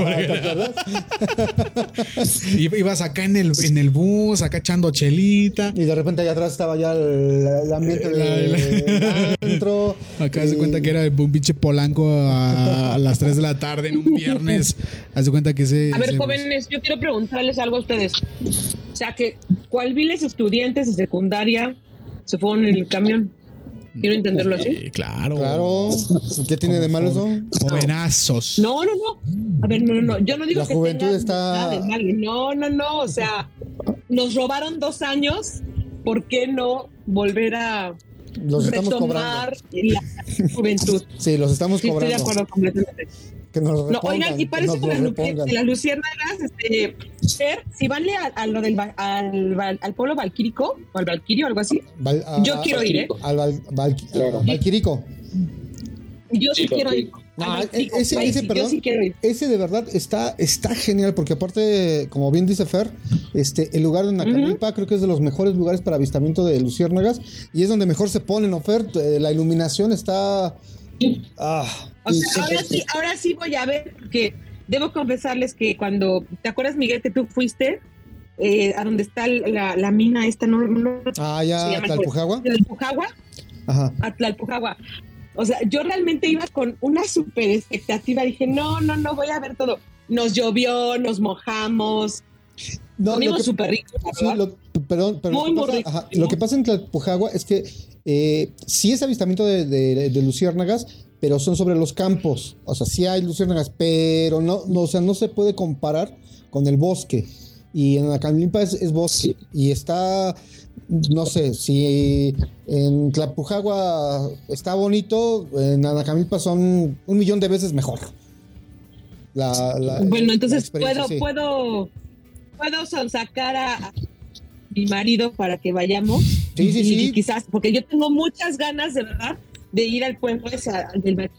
ibas acá en el, en el bus, acá echando chelita. Y de repente allá atrás estaba ya el, ambiente de dentro. Acá se cuenta que era un pinche polanco a, las 3 de la tarde en un viernes. Haz cuenta que se. A ver, jóvenes, yo quiero preguntarles algo a ustedes. O sea, que ¿cuál viles estudiantes de secundaria se fueron en el camión. Quiero entenderlo así. claro. Claro. ¿Qué tiene de malo eso? Jovenazos. No, no, no. A ver, no, no, no. Yo no digo La que juventud está. No, no, no. O sea, nos robaron dos años. ¿Por qué no volver a los estamos cobrando. la juventud? Sí, los estamos sí, cobrando. Estoy de acuerdo completamente. Que nos repongan, no, oigan, y parece que, las, las luciérnagas, este, ver, si van a, a, lo del al, al, pueblo valquírico, o al valquirio, algo así, yo quiero ir, ¿eh? Al val, val, valquírico. Yo sí, quiero ir. No, ese, ese, perdón, ese de verdad está, está genial porque aparte, como bien dice Fer, este, el lugar de Nacamilpa creo que es de los mejores lugares para avistamiento de luciérnagas y es donde mejor se ponen, ¿no, Fer? Eh, la iluminación está... Ah, ahora, sí, ahora sí voy a ver que debo confesarles que cuando, ¿te acuerdas Miguel que tú fuiste? Eh, a donde está la, la, mina esta, no, no Ah, ya, Tlalpujagua. Tlalpujagua. Ajá. A Tlalpujagua. O sea, yo realmente iba con una super expectativa. Dije, no, no, no, voy a ver todo. Nos llovió, nos mojamos. No, Comimos súper rico. Sí, lo, perdón, pero muy, lo, que pasa, ajá, lo que pasa en Tlalpujagua es que eh, sí es avistamiento de, de, de, luciérnagas, pero son sobre los campos. O sea, sí hay luciérnagas, pero no, no, o sea, no se puede comparar con el bosque. Y en la Camlimpa es, es bosque. Y está no sé, si en Tlapujagua está bonito, en Anacamilpa son un millón de veces mejor. bueno, entonces puedo, puedo, puedo sacar a, mi marido para que vayamos. Sí, sí, sí. quizás, porque yo tengo muchas ganas de verdad de ir al pueblo ese, del de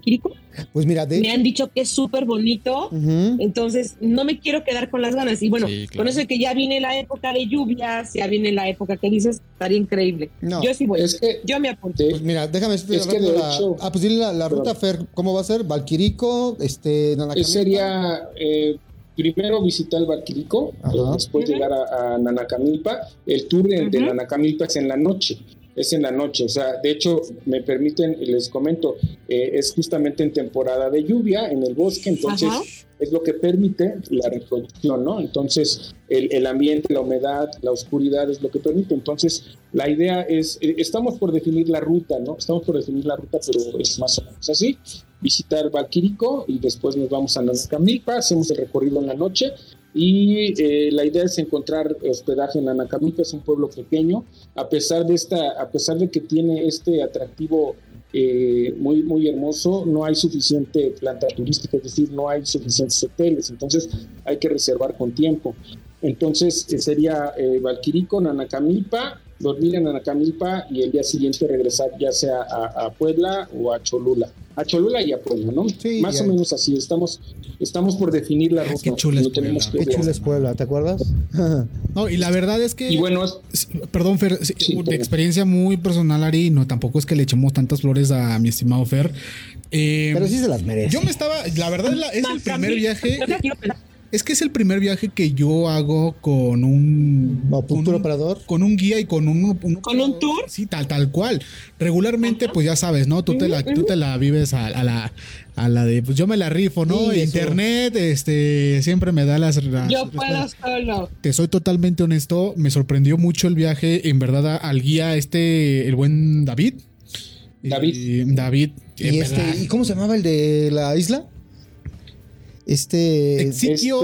Quirico. Pues mira, me han dicho que es súper bonito, entonces no me quiero quedar con las ganas. Y bueno, con eso de que ya viene la época de lluvias, ya viene la época que dices, estaría increíble. Yo sí voy, es que, yo me apunté. Pues mira, déjame es que la, ah, pues dile la, ruta Fer, ¿cómo va a ser? Valquirico, este, Sería eh, primero visitar el Valquirico, después llegar a, a, Nanacamilpa. El tour de Nanacamilpa es en la noche es en la noche. O sea, de hecho, me permiten, les comento, eh, es justamente en temporada de lluvia en el bosque, entonces es lo que permite la reproducción, ¿no? Entonces, el, ambiente, la humedad, la oscuridad es lo que permite. Entonces, la idea es, eh, estamos por definir la ruta, ¿no? Estamos por definir la ruta, pero es más o menos así. Visitar Valquirico y después nos vamos a Nazcamilpa, hacemos el recorrido en la noche y eh, la idea es encontrar hospedaje en Anacamilpa, es un pueblo pequeño, a pesar de esta, a pesar de que tiene este atractivo eh, muy, muy hermoso, no hay suficiente planta turística, es decir, no hay suficientes hoteles, entonces hay que reservar con tiempo. Entonces eh, sería Valquirico, Nanacamilpa, dormir en Anacamilpa y el día siguiente regresar ya sea a, Puebla o a Cholula. A Cholula y a Puebla, ¿no? Sí, Más o menos así. Estamos, estamos por definir la ruta. Qué chula es Puebla. Qué chula es Puebla, ¿te acuerdas? no, y la verdad es que... Y bueno, perdón, Fer, de experiencia muy personal, Ari, no, tampoco es que le echemos tantas flores a mi estimado Fer. Eh, Pero sí se las merece. Yo me estaba, la verdad es el primer viaje... Es que es el primer viaje que yo hago con un, con operador, con un guía y con un, con un tour. Sí, tal tal cual. Regularmente, pues ya sabes, ¿no? Tú te la, tú te la vives a, la a la de, pues yo me la rifo, ¿no? Internet, este, siempre me da las. yo puedo solo. Te soy totalmente honesto, me sorprendió mucho el viaje, en verdad, al guía este, el buen David. David. David. ¿Y, este, ¿Y cómo se llamaba el de la isla? Este Exitio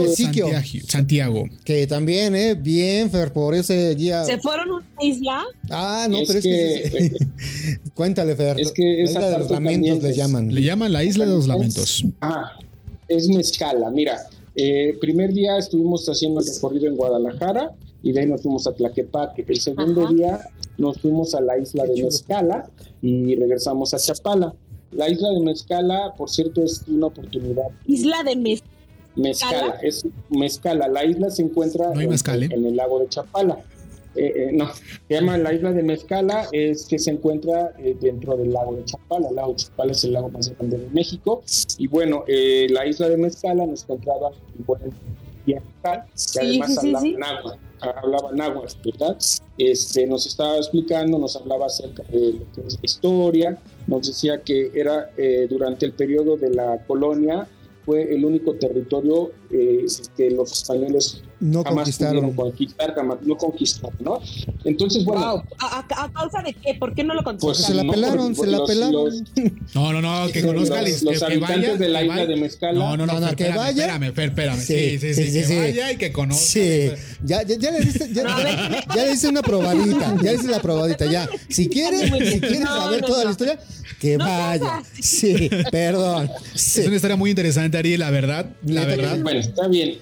Santiago, Que también, ¿eh? Bien, Fer, por ese día. ¿Se fueron a una isla? Ah, no, pero es que. cuéntale, Fer. Es que esa de los lamentos le llaman. Le llaman la isla de los lamentos. Ah, es Mezcala. Mira, eh, primer día estuvimos haciendo el recorrido en Guadalajara y de ahí nos fuimos a Tlaquepaque. El segundo día nos fuimos a la isla de Mezcala y regresamos a Chapala. La isla de Mezcala, por cierto, es una oportunidad. Isla de Mezcala. Mezcala, es Mezcala. La isla se encuentra ¿eh? en, el lago de Chapala. Eh, eh, no, se llama la isla de Mezcala, es que se encuentra dentro del lago de Chapala. El lago de Chapala es el lago más grande de México. Y bueno, la isla de Mezcala nos encontraba en buen que además hablaba hablaba náhuatl, ¿verdad? Este, nos estaba explicando, nos hablaba acerca de lo que es la historia, nos decía que era eh, durante el periodo de la colonia, fue el único territorio eh, que los españoles no conquistaron. conquistar, no conquistaron, ¿no? Entonces, bueno. ¿A, causa de qué? ¿Por qué no lo conquistaron? Pues se la pelaron, se la pelaron. no, no, no, que conozca los, los habitantes de la isla de Mezcala. No, no, no, que vaya. Espérame, espérame. Sí, sí, sí, que vaya y que conozca. Sí, ya, ya, ya le diste, ya, ya le diste una probadita, ya le diste la probadita, ya. Si quieres, si quieres saber toda la historia, que vaya. Sí, perdón. Es una historia muy interesante, Ari, la verdad. La verdad. Bueno, está bien.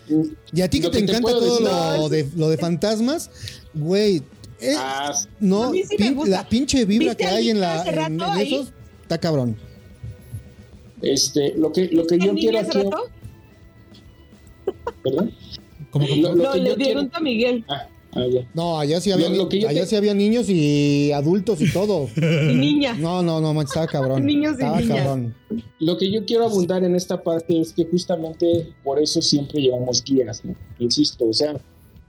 Y a ti que te, encanta todo lo de, lo de fantasmas, güey. Eh, ah, no, la pinche vibra que hay en la en, esos está cabrón. Este, lo que, lo que yo quiero aquí. ¿Perdón? ¿Cómo, Lo, no, le dieron a Miguel. Ah. Ah, no, allá sí había, allá sí había niños y adultos y todo. y niñas. No, no, no, estaba cabrón. niños y estaba Cabrón. Lo que yo quiero abundar en esta parte es que justamente por eso siempre llevamos guías, ¿no? Insisto, o sea,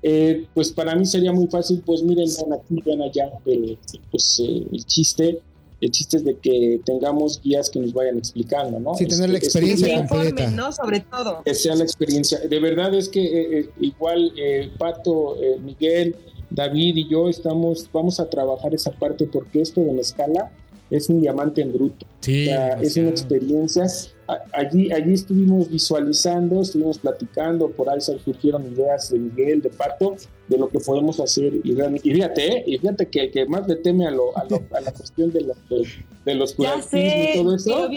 eh, pues para mí sería muy fácil, pues miren, ven aquí, ven allá, pero pues eh, el chiste el chiste es de que tengamos guías que nos vayan explicando, ¿no? Sí, tener la experiencia completa. ¿no? Sobre todo. Que sea la experiencia. De verdad es que eh, eh, igual eh, Pato, Miguel, David y yo estamos, vamos a trabajar esa parte porque esto de la escala es un diamante en bruto. Sí, O sea, es una experiencia. A- Allí, allí estuvimos visualizando, estuvimos platicando, por ahí surgieron ideas de Miguel, de Pato, de lo que podemos hacer. Y, y fíjate, ¿eh? y fíjate que el que más le teme a, lo, a, lo- a la cuestión de, los de, de los sé, y todo eso,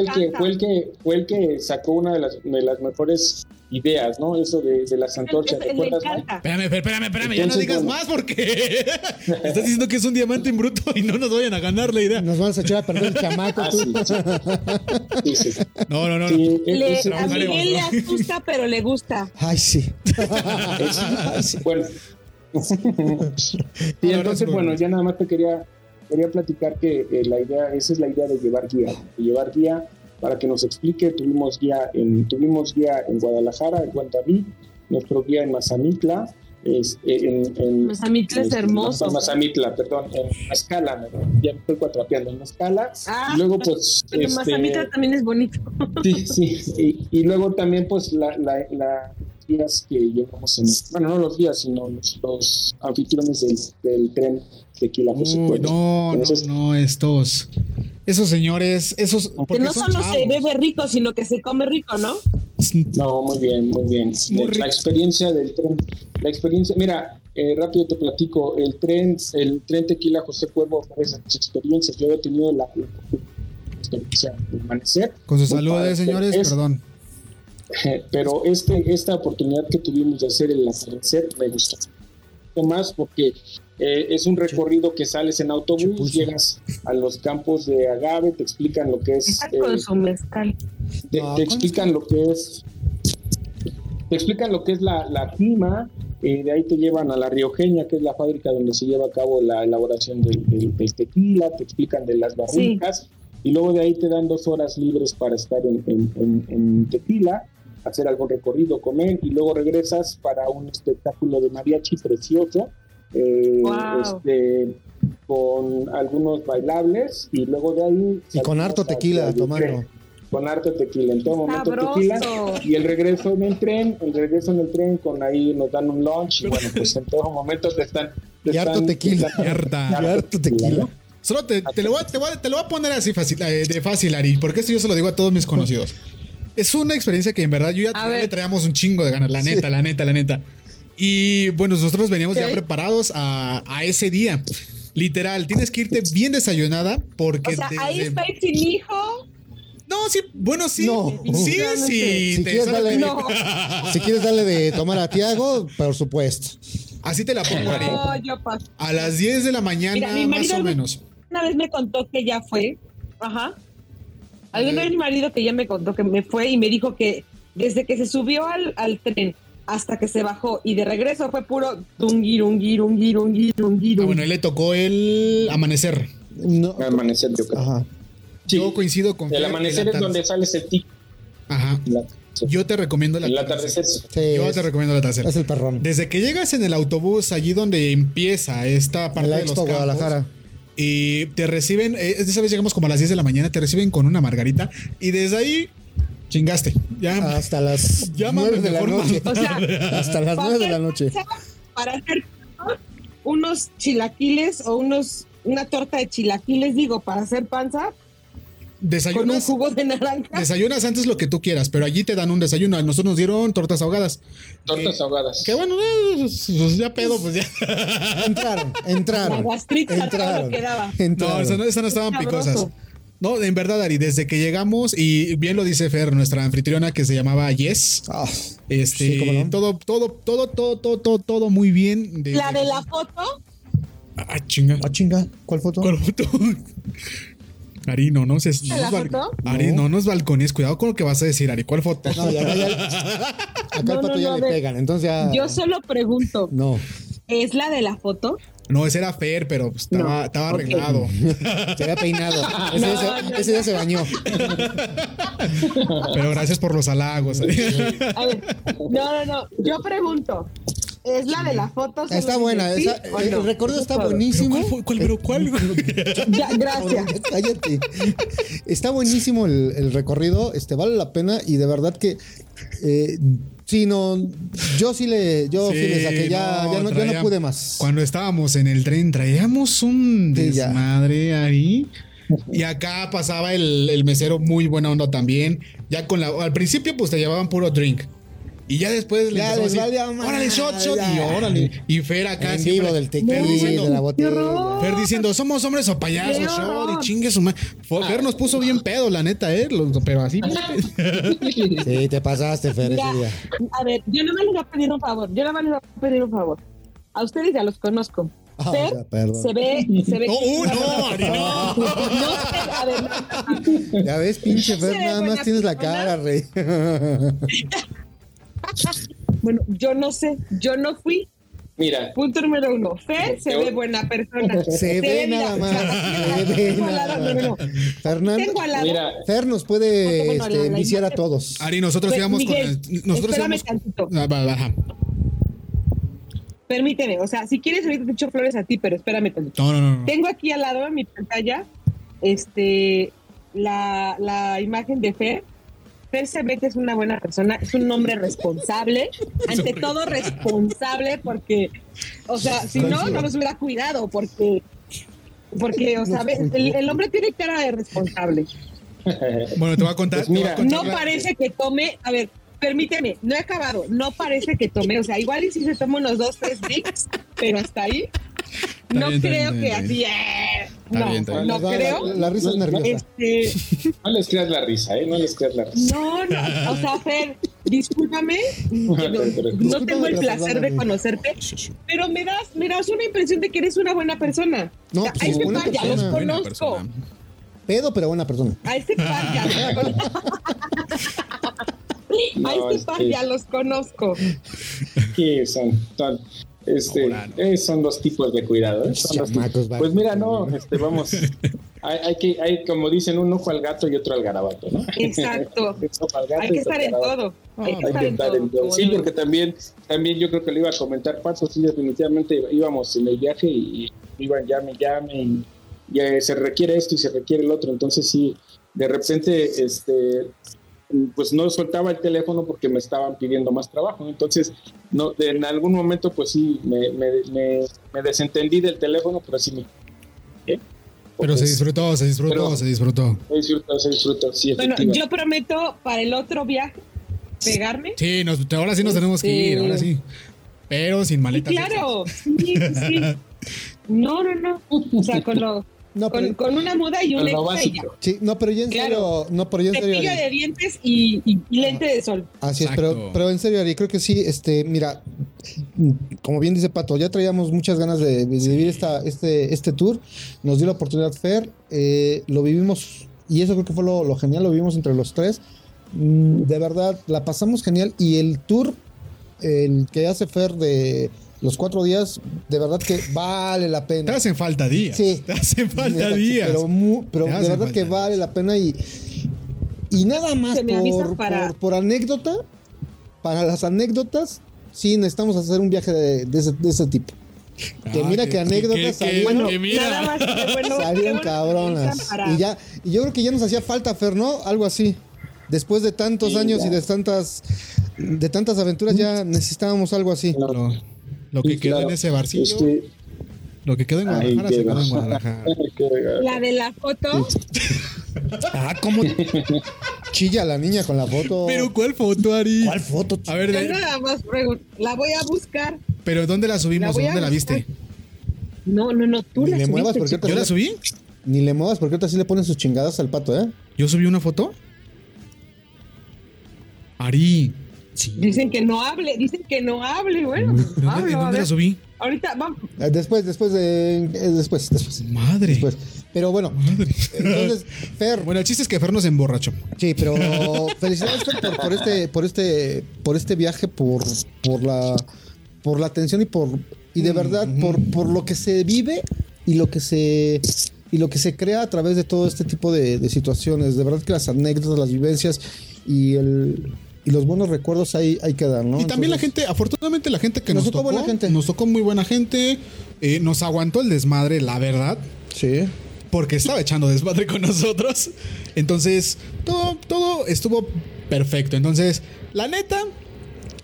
el que, fue, el que, fue el que sacó una de las, de las mejores ideas, ¿no? Eso de, de las antorchas. Le ¿Recuerdas, Mike? encanta. Espérame, espérame, espérame, ya no digas bueno. más porque estás diciendo que es un diamante en bruto y no nos vayan a ganar la idea. Nos van a echar a perder el chamaco. Ah, tú. sí, sí. Sí, sí. No, no, no. Sí, e- Le- ese- a Miguel le asusta, pero le gusta. Ay, sí. Es- Ay, sí. bueno. sí, entonces, bueno, ya nada más te quería, quería platicar que eh, la idea, esa es la idea de llevar guía, de llevar guía para que nos explique. Tuvimos guía en, tuvimos guía en Guadalajara, en Juan David, nuestro guía en Mazamitla, es, eh, en, en Mazamitla es este, hermoso. Mazamitla, perdón, en Escala, me- ya me estoy cuatrapeando, en Escala. Ah, y luego, pues, Pero este, Mazamitla también es bonito. Sí, sí. Y, y luego también, pues, la, la, la días que llevamos en. Bueno, no los días, sino los, los anfitriones del, del tren Tequila José Uy, Cuervo. no, no, Entonces- no, estos. Esos señores, esos. Que Porque no solo se bebe rico, sino que se come rico, ¿no? No, muy bien, muy bien. Muy la rico. experiencia del tren. La experiencia, mira, eh, rápido te platico. El tren, el tren Tequila José Cuervo ofrece muchas experiencias. Yo he tenido la, la experiencia de amanecer. Con sus saludos, señores, Es- perdón. pero este, esta oportunidad que tuvimos de hacer el atardecer me gustó más porque eh, es un recorrido que sales en autobús, llegas a los campos de agave, te explican lo que es, Está eh, con su mezcal. te, No, te ¿cuál explican lo que es, te explican lo que es la, la clima, eh, de ahí te llevan a la Riojeña, que es la fábrica donde se lleva a cabo la elaboración del, del- del tequila, te explican de las barricas, y luego de ahí te dan dos horas libres para estar en, en- en- en tequila, hacer algún recorrido, comer, y luego regresas para un espectáculo de mariachi precioso, eh, Wow. este, con algunos bailables, y luego de ahí... Y con harto tequila tomando. con harto tequila, en todo momento Sabroso. tequila y el regreso en el tren, el regreso en el tren con ahí nos dan un lunch y bueno, pues en todo momento te están te Y harto están- tequila. te están- Y harta. Y harto tequila. Solo te, te lo voy, a- te, voy a- te lo voy a poner así fácil, eh, de fácil, Ari, porque esto yo se lo digo a todos mis conocidos. Es una experiencia que en verdad yo ya le traíamos un chingo de ganas, la neta, la neta, la neta. Y bueno, nosotros veníamos ya preparados a, a ese día. Literal, tienes que irte bien desayunada porque... O sea, ahí está sin hijo. No, sí, bueno, sí. No. Sí, sí. Si te quieres darle- bien. No, Si quieres darle de tomar a Tiago, por supuesto. Así te la pongo, Ari. no, yo paso. A las 10 de la mañana, Mira, mi más o me- menos. Una vez me contó que ya fue. Ajá. Alguna vez mi marido que ya me contó que me fue y me dijo que desde que se subió al, al tren hasta que se bajó y de regreso fue puro Ah, bueno, él le tocó el amanecer. No. amanecer yo creo. Ajá. Sí, Yo coincido con el amanecer es donde sales el tic Ajá. Yo te recomiendo el el atardecer. atardecer Sí, Yo es, te recomiendo el atardecer. es el perrón. Desde que llegas en el autobús, allí donde empieza esta parte la de los campos, Guadalajara. y te reciben, eh, esa vez llegamos como a las 10 de la mañana, te reciben con una margarita y desde ahí chingaste. Ya, Hasta las 9 de la noche. O sea, Hasta las 9 de la noche. Para hacer unos chilaquiles o unos una torta de chilaquiles, digo, para hacer panza con un desayunas, jugo de naranja. desayunas antes lo que tú quieras, pero allí te dan un desayuno. A nosotros nos dieron tortas ahogadas. tortas ahogadas Que bueno, eh, pues ya pedo, pues ya. Entraron, La entraron. gastrita, todo lo Entraron. que daba. No, Entraron. esas no, esas no estaban picosas. No, en verdad, Ari, desde que llegamos, y bien lo dice Fer, nuestra anfitriona que se llamaba Yes, Ah, este, Sí, cómo no. todo, todo, todo, todo, todo, todo, todo muy bien. De- La de la foto, Ah, chinga. ah, chinga. ¿Cuál foto? ¿Cuál foto? Ari, no, no sé. ¿De la nos bal- foto? Ari, no nos balcones. Cuidado con lo que vas a decir, Ari. ¿Cuál foto? No, ya, ya, ya. Acá No, al pato no, ya no, le pegan. Entonces ya. yo solo pregunto, No. ¿Es la de la foto? No, ese era Fer, pero pues, estaba, No, estaba arreglado. Se había peinado. Ese, No, día se, no, ese día se bañó. Pero gracias por los halagos. A ver, no, no, no, yo pregunto, ¿es la de la foto? Está ¿Solo buena. esa- el no? recorrido está todo. ¿Pero buenísimo. cuál, fue- cuál, pero cuál? Ya, gracias. Cállate. Está buenísimo el, el recorrido. Este vale la pena y de verdad que. Eh, sí, no. Yo sí le. Yo sí, le saqué. Ya no, ya no, ya no pude más. Cuando estábamos en el tren, traíamos un Sí, ya. desmadre, Ari. Y acá pasaba el, el mesero muy buena onda también. Ya con la. Al principio, pues te llevaban puro drink. Y ya después Ya les valía madre, Órale, shot, shot. ya. Y órale. Y Fer acá En vivo del tequila, Fer diciendo, de la ¡Qué botella. horror! Fer diciendo, somos hombres o payasos, ¡Qué shot, y chingue su madre. Fer nos puso bien pedo, la neta, eh. Pero así. Sí, te pasaste, Fer, ese Ya, día. a ver, yo no me les voy a pedir un favor. Yo no me les voy a pedir un favor. A ustedes ya los conozco. Ah, Fer ya, perdón. se ve, se ve. Uy, no, Ari, no. No sé, a ver, no, no, Ya ves, pinche Fer, nada más tienes la cara, rey. Bueno, yo no sé, yo no fui. Mira, Punto número uno. Fer se Yo- ve buena persona. Se ve nada más. Se ve tengo al lado- nada no, no, no. más. Fernando, Tengo al lado. mira, Fer nos puede la- este, la a todos. Ari, nosotros Pues, íbamos Miguel, con. el- Nosotros espérame íbamos. tantito. Ah, va, va, ajá. Permíteme, o sea, si quieres ahorita te echo flores a ti, pero espérame tantito. No, no. no. Tengo aquí al lado en mi pantalla este la, la imagen de Fer. Fer se ve que es una buena persona, es un hombre responsable, ante todo responsable, porque, o sea, si no, no nos hubiera cuidado, porque, porque, o sea, ves, el, el hombre tiene cara de responsable. Bueno, te voy a contar. Pues te voy a mira. contar No la- parece que tome, a ver, permíteme, no he acabado, no parece que tome, o sea, igual y si se toma unos dos, tres drinks, pero hasta ahí, no bien, creo bien, que así, no, bien, no creo. La, la risa es nerviosa. Este, no les creas la risa, ¿eh? No les creas la risa. no, no, o sea, Fer, discúlpame, no, no tengo el placer de conocerte, pero me das, me das una impresión de que eres una buena persona. No, O sea, pues, a este buena par ya los conozco. Pedo, pero buena persona. A este par ya los conozco. No, A este es par que- ya los conozco. Sí, son, son, este, Ahora no. eh, son dos tipos de cuidado. ¿eh? Son dos tipos. Pues mira, no, este, vamos, hay, hay que, hay, como dicen, un ojo al gato y otro al garabato, ¿no? Exacto. Hay que otro estar en todo. Hay que Ah, estar en todo. Sí, porque también, también yo creo que le iba a comentar Pato, sí, definitivamente íbamos en el viaje y, y iban llame, llame, y, y, eh, se requiere esto y se requiere el otro, entonces sí, de repente, este, pues no soltaba el teléfono porque me estaban pidiendo más trabajo, entonces, no, de- en algún momento, pues sí, me, me, me, me desentendí del teléfono, pero sí me... ¿eh? Pero se Pues, disfrutó, se disfrutó, Pero- se disfrutó. Se disfrutó, se disfrutó, sí, Bueno, yo prometo para el otro viaje pegarme. Sí, nos, ahora sí nos tenemos que ir, Este- ahora sí. Pero sin Sí, maletas. claro. Sí, sí, sí. No, no, no. O sea, con, lo, No, con, pero, con una muda y un sí, no, pero ya en Claro. serio, no, pero ya en serio. Ari. de dientes y, y- y lente de sol. Así es, pero, pero en serio, Ari, creo que sí, este, mira, como bien dice Pato, ya traíamos muchas ganas de, de vivir esta, este, este tour. Nos dio la oportunidad Fer, eh, lo vivimos, y eso creo que fue lo, lo genial, lo vivimos entre los tres. Mm, De verdad, la pasamos genial. Y el tour, el que hace Fer de los cuatro días, de verdad que vale la Te pena. hacen falta días. Sí. Te hacen falta días. Pero, mu- pero Te de verdad que vale la pena y, y nada más por, para- por, por anécdota, para las anécdotas, sí necesitamos hacer un viaje de, de ese, de ese tipo. Que Ah, mira que anécdotas salieron- Bueno, que mira. nada más que bueno. Salieron cabronas. Y ya, y yo creo que ya nos hacía falta, Fer, ¿no? Algo así. Después de tantos Sí, años ya. y de tantas, de tantas aventuras, ya necesitábamos algo así. No, Lo, que sí, quedó claro. en ese barcillo, lo que quedó en Guadalajara se quedó. en Guadalajara. La de la foto. Ah, ¿cómo chilla la niña con la foto? Pero ¿cuál foto, Ari? ¿Cuál foto? A ver, Yo de- nada más La voy a buscar. pero ¿dónde la subimos? La ¿Dónde la viste? No, no, no. Tú Ni la le muevas subiste, porque chico. ahorita ¿Yo la subí? Ni le muevas porque ahorita sí le ponen sus chingadas al pato, ¿eh? ¿Yo subí una foto? Ari. Sí. Dicen que no hable, dicen que no hable. Bueno, ¿En dónde, hablo, en a dónde ver. la subí? Ahorita vamos. Eh, Después, después de. eh, Después, después. Madre. Después. Pero bueno, Madre. entonces, Fer, Bueno, el chiste es que Fer nos emborrachó. sí, pero felicidades Fer, por, por este, por este, por este viaje, por, por la, por la atención y por, y de verdad, por, por lo que se vive y lo que se, y lo que se crea a través de todo este tipo de, de situaciones. De verdad que las anécdotas, las vivencias y el, y los buenos recuerdos ahí, hay que dar, ¿no? Y también la gente, afortunadamente la gente que Nos nos, tocó buena gente. nos tocó muy buena gente, eh, nos aguantó el desmadre, la verdad, Sí. porque estaba echando desmadre con nosotros. Entonces, todo, todo estuvo perfecto. Entonces, la neta,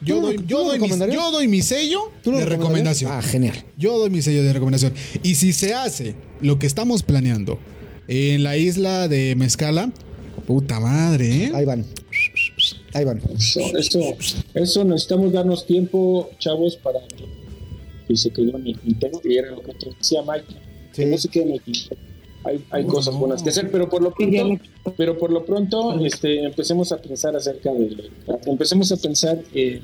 yo, ¿Tú lo- doy, tú yo, doy mi, yo doy mi sello ¿Tú lo de recomendación. Ah, genial. Yo doy mi sello de recomendación. Y si se hace lo que estamos planeando en la isla de Mezcala. Puta madre, ¿eh? Ahí van. Ahí van. Eso, eso, eso necesitamos darnos tiempo, chavos, para que se quede en el tintero. Y era lo que te decía Mike. Que no se quede en el tintero. Hay, hay cosas buenas que hacer, pero por lo pronto, pero por lo pronto, este, empecemos a pensar acerca de, empecemos a pensar en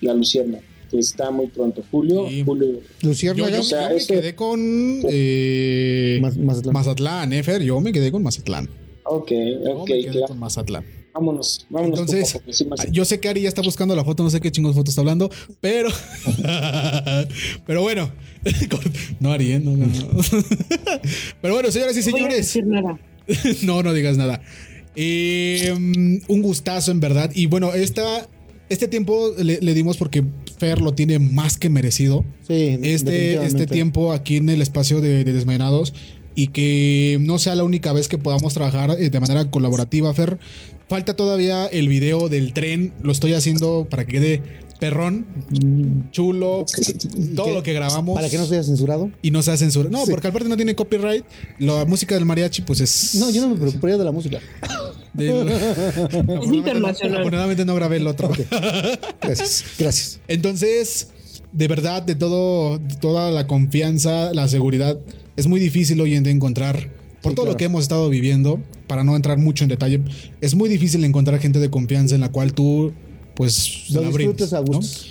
la Lucierna que está muy pronto. Julio, Sí. Julio. Lucierna, Yo, yo- o sea, yo me quedé con eh, Maz- Mazatlán. Mazatlán, ¿eh? Yo me quedé con Mazatlán. Ok, Yo ok, me quedé claro. con Mazatlán. Vámonos, vámonos. Entonces, poco sí, yo sé que Ari ya está buscando la foto, no sé qué chingos foto está hablando, pero. pero bueno. no, Ari, ¿eh? No, no, no. pero bueno, señoras y No voy a señores. decir nada. no, no digas nada. Eh, un gustazo, en verdad. Y bueno, esta, este tiempo le, le dimos porque Fer lo tiene más que merecido. Sí, Este, este tiempo aquí en el espacio de, de Desmayonados y que no sea la única vez que podamos trabajar eh, de manera colaborativa, Fer. Falta todavía el video del tren. Lo estoy haciendo para que quede perrón, chulo, todo ¿Qué? lo que grabamos. Para que no sea censurado. Y no sea censura. No, Sí. porque aparte no tiene copyright. La música del mariachi, pues es. No, yo no me preocuparía de la música. del- internacional. Afortunadamente no grabé el otro. Gracias. Gracias. Entonces, de verdad, de todo, de toda la confianza, la seguridad, es muy difícil hoy en día encontrar, por Sí, todo lo que hemos estado viviendo, para no entrar mucho en detalle, es muy difícil encontrar gente de confianza en la cual tú, pues, la brindes, disfrutes a ¿no? gusto.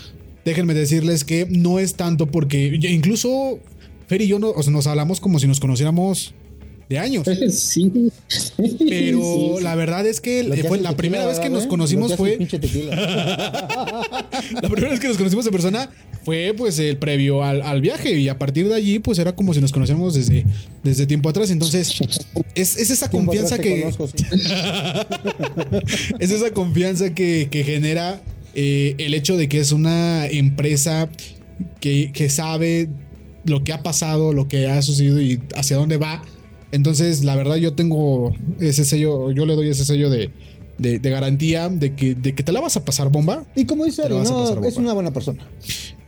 Déjenme decirles que no es tanto porque incluso Fer y yo no, o sea, nos hablamos como si nos conociéramos de años. Sí. Pero Sí. la verdad es que Lo que fue hace la primera vez que ¿verdad, nos conocimos fue. La primera vez que nos conocimos en persona fue pues el previo al, al viaje y a partir de allí pues era como si nos conociéramos desde, desde tiempo atrás. Entonces es, es esa confianza que conozco, es esa confianza que, que genera eh, el hecho de que es una empresa que, que sabe lo que ha pasado, lo que ha sucedido y hacia dónde va. Entonces, la verdad, yo tengo ese sello, yo le doy ese sello de, de- de garantía de que, de que te la vas a pasar bomba. Y como dice Ari, vas a pasar no, es una buena persona.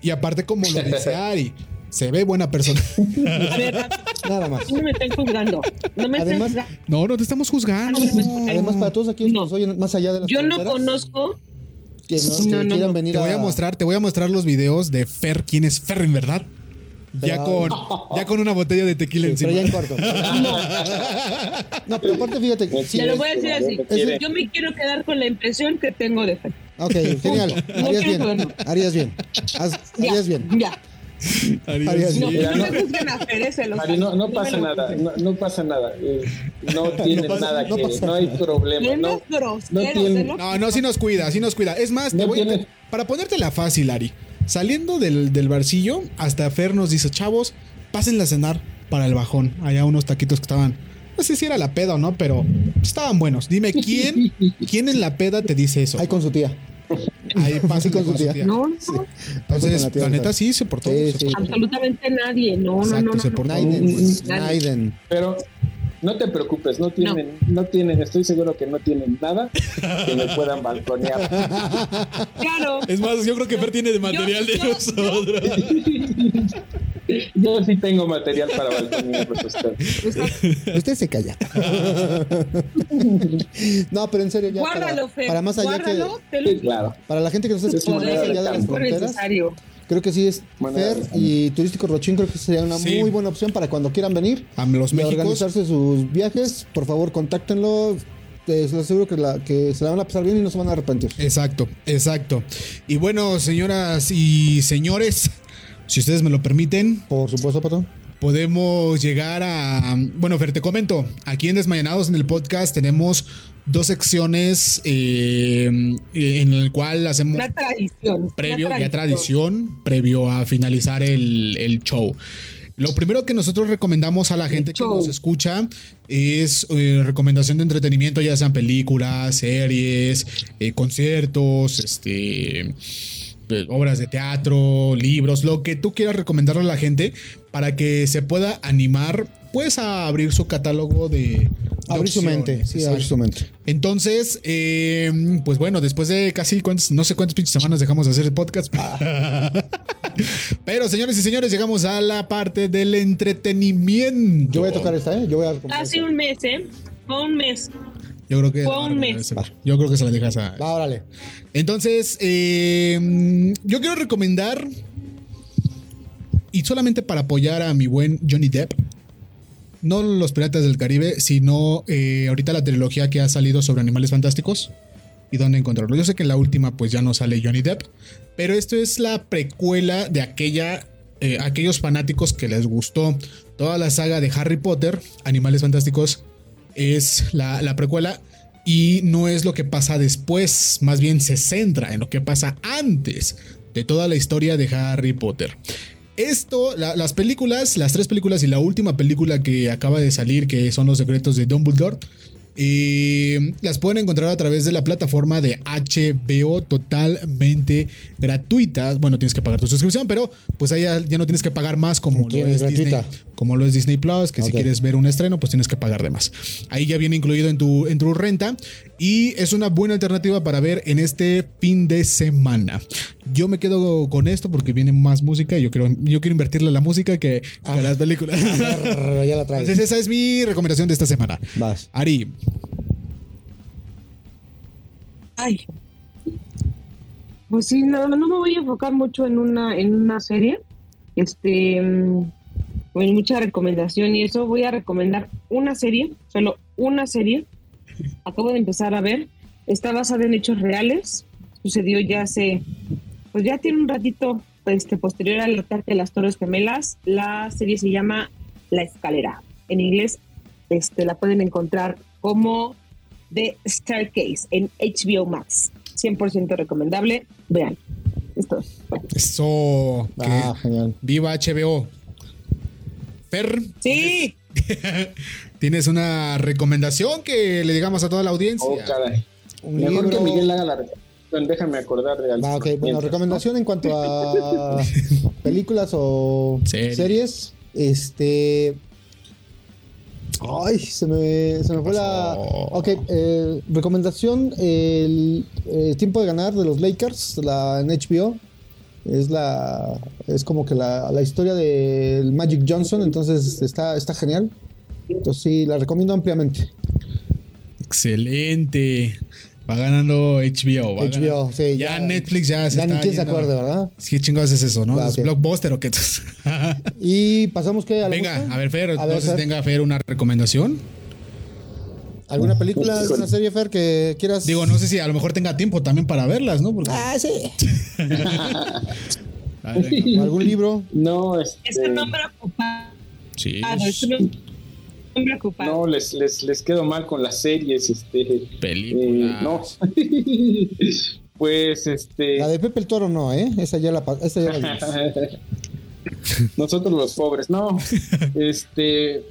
Y aparte, como lo dice Ari, se ve buena persona. A ver, Nada más. no me estén juzgando. No me estén juzgando. No, no te estamos juzgando. Además, para todos aquellos que No. nos oyen más allá de las Yo no conozco. que, no, que No, no, quieran no. venir Te voy a a mostrar, te voy a mostrar los videos de Fer, quién es Fer en verdad. Ya Pero- con, ya con una botella de tequila Sí, pero ya encima. en corto. No, pero aparte, fíjate. Sí, Te lo voy a decir así. Yo me quiero quedar con la impresión que tengo de Fer. ok, genial. No Harías bien. Harías bien. Haz- Ya, Harías bien. Ya. Harías No, bien. Ya, no no. no, no pasa nada, juzguen. no, no pasa nada. eh, no tiene pasa- nada no que, pasa no hay problema. No, no tiene- No, no, sí nos cuida, sí nos cuida. Es más, te No voy a- tiene- para ponértela fácil, Ari. Saliendo del, del barcillo, hasta Fer nos dice, chavos, pásenla a cenar para el bajón. Allá unos taquitos que estaban. No sé si era la peda o no, pero estaban buenos. Dime, ¿quién, quién en la peda te dice eso? Ahí con su tía. Ahí pásenla con su tía. No, no, Entonces, Con la tía la de neta sí se portó. Sí, se sí. portó. absolutamente nadie. No, no, Exacto, no, no. se no. portó. Naiden. Nadie. Naiden. Pero no te preocupes, no tienen, no. tienen, estoy seguro que no tienen nada que me puedan balconear. Claro. Es más, yo creo que Fer tiene de material de yo- nosotros. Yo sí tengo material para balconearlos a ustedes. Usted se calla. no, pero en serio, ya. Guárdalo, para, Fer. para más allá Guárdalo, que. te lo Sí, claro. Para la gente que nos está Es escuchando de las fronteras, necesario. Creo que sí es Fer y Turístico Rochín. Creo que sería una Sí. muy buena opción para cuando quieran venir. A los y Méxicos. organizarse sus viajes. Por favor, contáctenlo. Les aseguro que, la, que se la van a pasar bien y no se van a arrepentir. Exacto, exacto. Y bueno, señoras y señores, si ustedes me lo permiten, Por supuesto, patrón. Podemos llegar a... Bueno, Fer, te comento, aquí en Desmayanados en el podcast tenemos dos secciones eh, en el cual hacemos Una tradición. previo, una ya tradición, previo a finalizar el, el show. Lo primero que nosotros recomendamos a la gente que nos escucha es eh, recomendación de entretenimiento, ya sean películas, series, eh, conciertos, este, eh, obras de teatro, libros, lo que tú quieras recomendarle a la gente para que se pueda animar, pues a abrir su catálogo de, Abrir su mente, sí, abrir su mente. Entonces, eh, pues bueno, después de casi cuántos, no sé cuántas pinches semanas dejamos de hacer el podcast. Pero señores y señores, llegamos a la parte del entretenimiento. Yo voy a tocar esta, ¿eh? Yo voy a Hace un mes, ¿eh? Fue un mes. Yo creo que. Fue un mes. Yo creo que se la dejas a. Va, órale. Entonces, eh, yo quiero recomendar. Y solamente para apoyar a mi buen Johnny Depp no los Piratas del Caribe, sino eh, ahorita la trilogía que ha salido sobre animales fantásticos y dónde encontrarlo. Yo sé que en la última pues ya no sale Johnny Depp, pero esto es la precuela de aquella, eh, aquellos fanáticos que les gustó toda la saga de Harry Potter, Animales Fantásticos, es la, la precuela y no es lo que pasa después, más bien se centra en lo que pasa antes de toda la historia de Harry Potter. Esto, las películas, las tres películas y la última película que acaba de salir, que son Los Secretos de Dumbledore, y las pueden encontrar a través de la plataforma de HBO totalmente gratuita. Bueno, tienes que pagar tu suscripción, pero pues ahí ya, no tienes que pagar más como lo es Disney, como lo es Disney Plus, que si quieres ver un estreno, pues tienes que pagar de más. Ahí ya viene incluido en tu, en tu renta y es una buena alternativa para ver en este fin de semana. Yo me quedo con esto porque viene más música y yo quiero, yo quiero invertirle a la música que a las películas. ya la Entonces esa es mi recomendación de esta semana. Vas. Ari, Ay. Pues sí, no, no me voy a enfocar mucho en una, en una serie. Este, mm, en mucha recomendación y eso. Voy a recomendar una serie, solo una serie. Acabo de empezar a ver. Está basada en hechos reales. Sucedió ya hace, pues ya tiene un ratito este, posterior al ataque de las Torres Gemelas. La serie se llama La Escalera. En inglés este, la pueden encontrar como The Staircase en HBO Max. 100% recomendable. Vean. Esto. Eso. Ah, genial. Viva HBO. Per. Sí. ¿Tienes una recomendación que le digamos a toda la audiencia? Oh, caray. Mejor que Miguel haga la recomendación. Déjame acordar de algo. Ah. Bueno, recomendación en cuanto a películas o series. Este. Ay, se me, se me fue la. Ok, eh, recomendación: el, tiempo de ganar de los Lakers, la en HBO. Es la. Es como que la, la historia del Magic Johnson, entonces está, está genial. Entonces sí, la recomiendo ampliamente. Excelente. Va ganando HBO. Va HBO, sí. Ya, Netflix ya se Ya ni quién se acuerde, ¿verdad? ¿Qué chingados es eso, no? ¿Es Blockbuster o qué? y pasamos que. Venga, a ver, Fer, a entonces tenga Fer una recomendación. ¿Alguna película, alguna serie, Fer, que quieras? Digo, no sé si a lo mejor tenga tiempo también para verlas, ¿no? Ah, sí. ¿Algún libro? No, este... Es un nombre ocupado. Sí. Ah, es no, les, les, les quedo mal con las series, este. Películas. Eh, no. pues este. La de Pepe el Toro no, ¿eh? Esa ya la, esa ya la Nosotros los pobres, no. Este.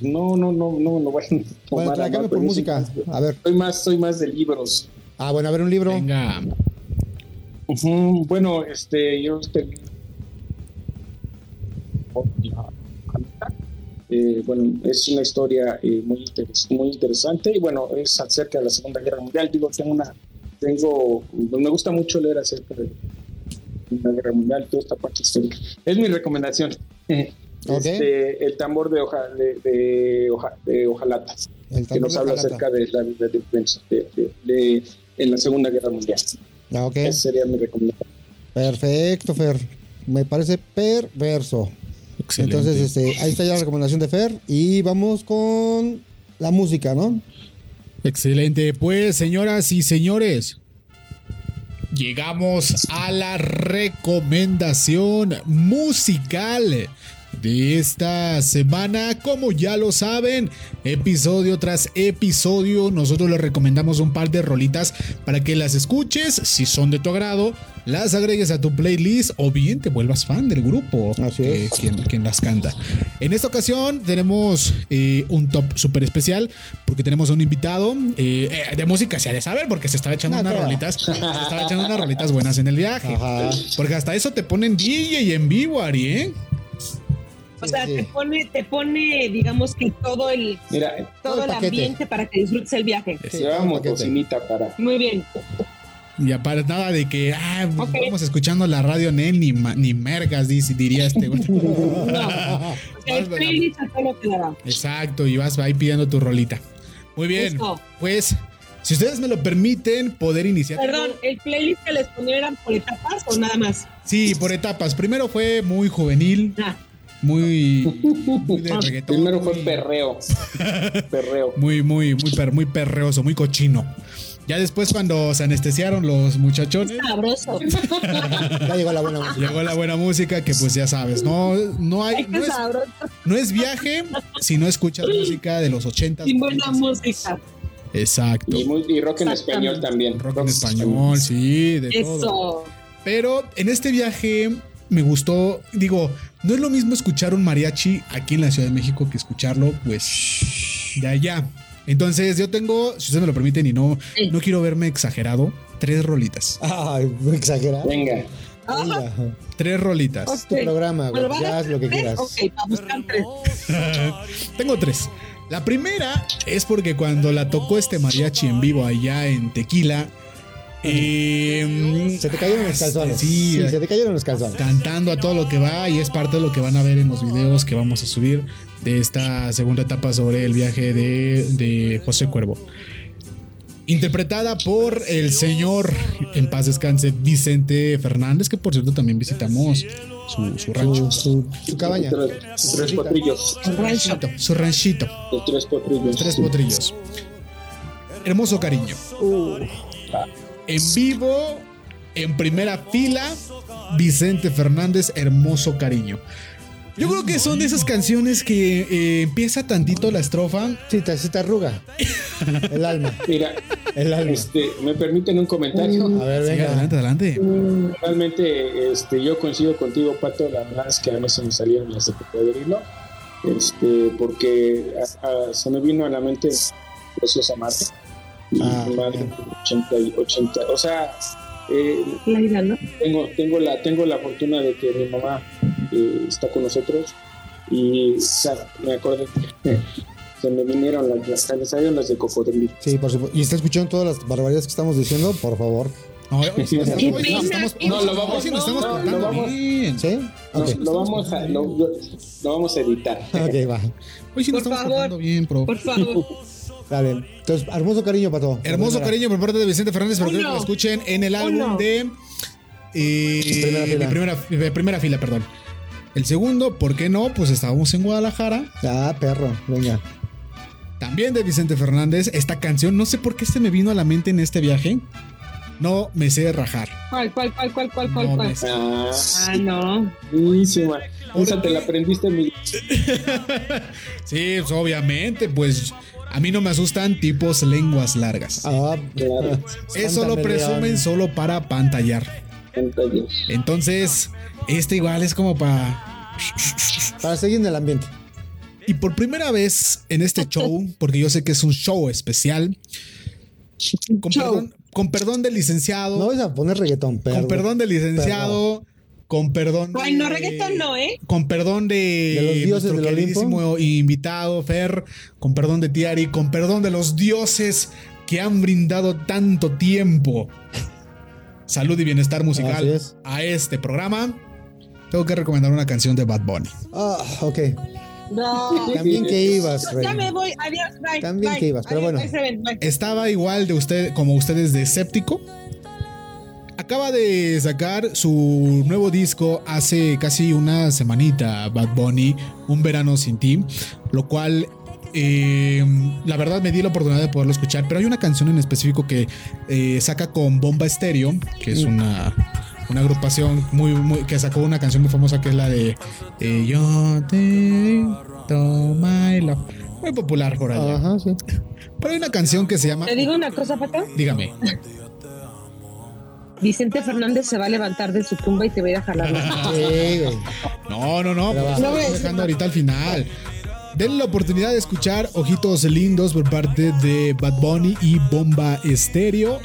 No, no, no, no, no voy a Bueno, tráigame por música. A ver. Soy más, soy más de libros. Ah, bueno, a ver un libro. Venga. bueno, este, yo este, eh, bueno, es una historia eh, muy, muy interesante y bueno, es acerca de la Segunda Guerra Mundial. Digo, tengo una, tengo, me gusta mucho leer acerca de la Guerra Mundial, toda esta parte histórica. Es mi recomendación. Este, el tambor de, hoja, de, de, hoja, de hojalata, que nos habla acerca de la de, en la Segunda Guerra Mundial. Ah, okay. Esa sería mi recomendación. Perfecto, Fer. Me parece perverso. Entonces, este, ahí está ya la recomendación de Fer. Y vamos con la música, ¿no? Excelente. Pues, señoras y señores, llegamos a la recomendación musical de esta semana. Como ya lo saben, episodio tras episodio, nosotros les recomendamos un par de rolitas para que las escuches. Si son de tu agrado, las agregues a tu playlist o bien te vuelvas fan del grupo que, quien, las canta. En esta ocasión tenemos eh, un top súper especial porque tenemos un invitado eh, eh, de música, se ha de saber, porque se estaba echando unas rolitas, se estaba echando unas rolitas buenas en el viaje. Porque hasta eso te ponen DJ en vivo, Ari, ¿eh? O sea, te pone, te pone, digamos que todo el, Mira, todo, el, ambiente para que disfrutes el viaje. Llevamos cocinita para. Muy bien. Y aparte nada de que ah, pues, vamos escuchando la radio Nel ni, ni mergas, diría este güey. no. el playlist Exacto, y vas ahí pidiendo tu rolita. Muy bien. Pues, si ustedes me lo permiten, poder iniciar. Perdón, ¿el playlist que les ponieron eran por etapas o nada más? Sí, por etapas. Primero fue muy juvenil. Ah. Muy, muy de reggaetón. Primero fue perreo. perreo. Muy, muy, muy, muy perreoso, muy cochino. Ya después cuando se anestesiaron los muchachones. Sabroso. ya llegó la buena música. Llegó la buena música que pues ya sabes, no, no hay. No es, no es, viaje si no escuchas música de los 80. Sin buena música. Exacto. Y, rock en español también. Rock, en español, sí, de Eso. todo. Pero en este viaje me gustó, digo, no es lo mismo escuchar un mariachi aquí en la Ciudad de México que escucharlo, pues, de allá. Entonces yo tengo, si ustedes me lo permiten y no, no quiero verme exagerado, tres rolitas. Ay, exagerado. Venga. Tres rolitas. Es tu programa, güey. Ya haz lo que quieras. Ok, tres. tengo tres. La primera es porque cuando la tocó este mariachi en vivo allá en Tequila, eh, se te cayeron los calzones. Sí, sí, se te cayeron los calzones. Cantando a todo lo que va y es parte de lo que van a ver en los videos que vamos a subir de esta segunda etapa sobre el viaje de, José Cuervo. Interpretada por el señor, en paz descanse, Vicente Fernández, que por cierto también visitamos su, rancho. Su, cabaña. Sus tres potrillos. Su ranchito. Su ranchito. Los tres potrillos. tres potrillos. Hermoso cariño. Uh. En vivo, en primera fila, Vicente Fernández, hermoso cariño. Yo creo que son de esas canciones que eh, empieza tantito la estrofa. Sí, te, se te arruga el alma. Mira, el alma. Este, me permiten un comentario. A ver, venga. adelante, adelante. Realmente, este, yo coincido contigo, Pato. La verdad es que a mí se me salieron las de cocodrilo. Este, porque se me vino a la mente Preciosa Marte. Ah, madre, 80 y 80. O sea, eh, tengo, tengo, la, tengo la fortuna de que mi mamá eh, está con nosotros y me acuerdo que se me vinieron las, las, salieron las de cocodrilo. Sí, por supuesto. ¿Y está escuchando todas las barbaridades que estamos diciendo? Por favor. No, no, lo vamos, no, estamos no, lo vamos, bien. ¿Sí? Okay. lo, vamos a, lo, lo, vamos a editar. Ok, va. Hoy sí nos estamos portando bien, pro. Por favor. Está bien. Entonces, hermoso cariño, Pato. Hermoso cariño por parte de Vicente Fernández, pero que lo escuchen en el álbum de. Eh, primera fila. Primera, primera fila, perdón. El segundo, ¿por qué no? Pues estábamos en Guadalajara. Ah, perro, venga. También de Vicente Fernández, esta canción, no sé por qué se me vino a la mente en este viaje. No me sé rajar. ¿Cuál, cuál, cuál, cuál, cuál, cuál? cuál? Ah, ah, no. Buenísima. Esa te la aprendiste, mi. sí, pues, obviamente, pues a mí no me asustan tipos lenguas largas. Ah, claro. Eso lo presumen solo para pantallar. Entonces, este igual es como para. Para seguir en el ambiente. Y por primera vez en este show, porque yo sé que es un show especial, con, Perdón, con perdón del licenciado. No vais a poner reggaetón, Con perdón del licenciado. Con perdón. Ay, no, reggaetón no, ¿eh? Con perdón de, de los dioses nuestro queridísimo invitado, Fer. Con perdón de Tiari. Con perdón de los dioses que han brindado tanto tiempo. Salud y bienestar musical a este programa. Tengo que recomendar una canción de Bad Bunny. Ah, ok. No. También que ibas, Rey. Ya me voy, adiós, bye, También que ibas, pero bueno. Estaba igual de usted, como ustedes de escéptico acaba de sacar su nuevo disco hace casi una semanita, Bad Bunny, Un verano sin ti, lo cual eh, la verdad me di la oportunidad de poderlo escuchar, pero hay una canción en específico que eh, saca con Bomba Estéreo, que es una, una agrupación muy, muy, que sacó una canción muy famosa que es la de eh, Yo te toma Muy popular por allá. Ajá, sí. Pero hay una canción que se llama. ¿Te digo una cosa, Pato? Dígame. Vicente Fernández se va a levantar de su tumba y te va a ir a jalar. no, no, no, pues estamos dejando ahorita al final. Denle la oportunidad de escuchar Ojitos Lindos por parte de Bad Bunny y Bomba Estéreo.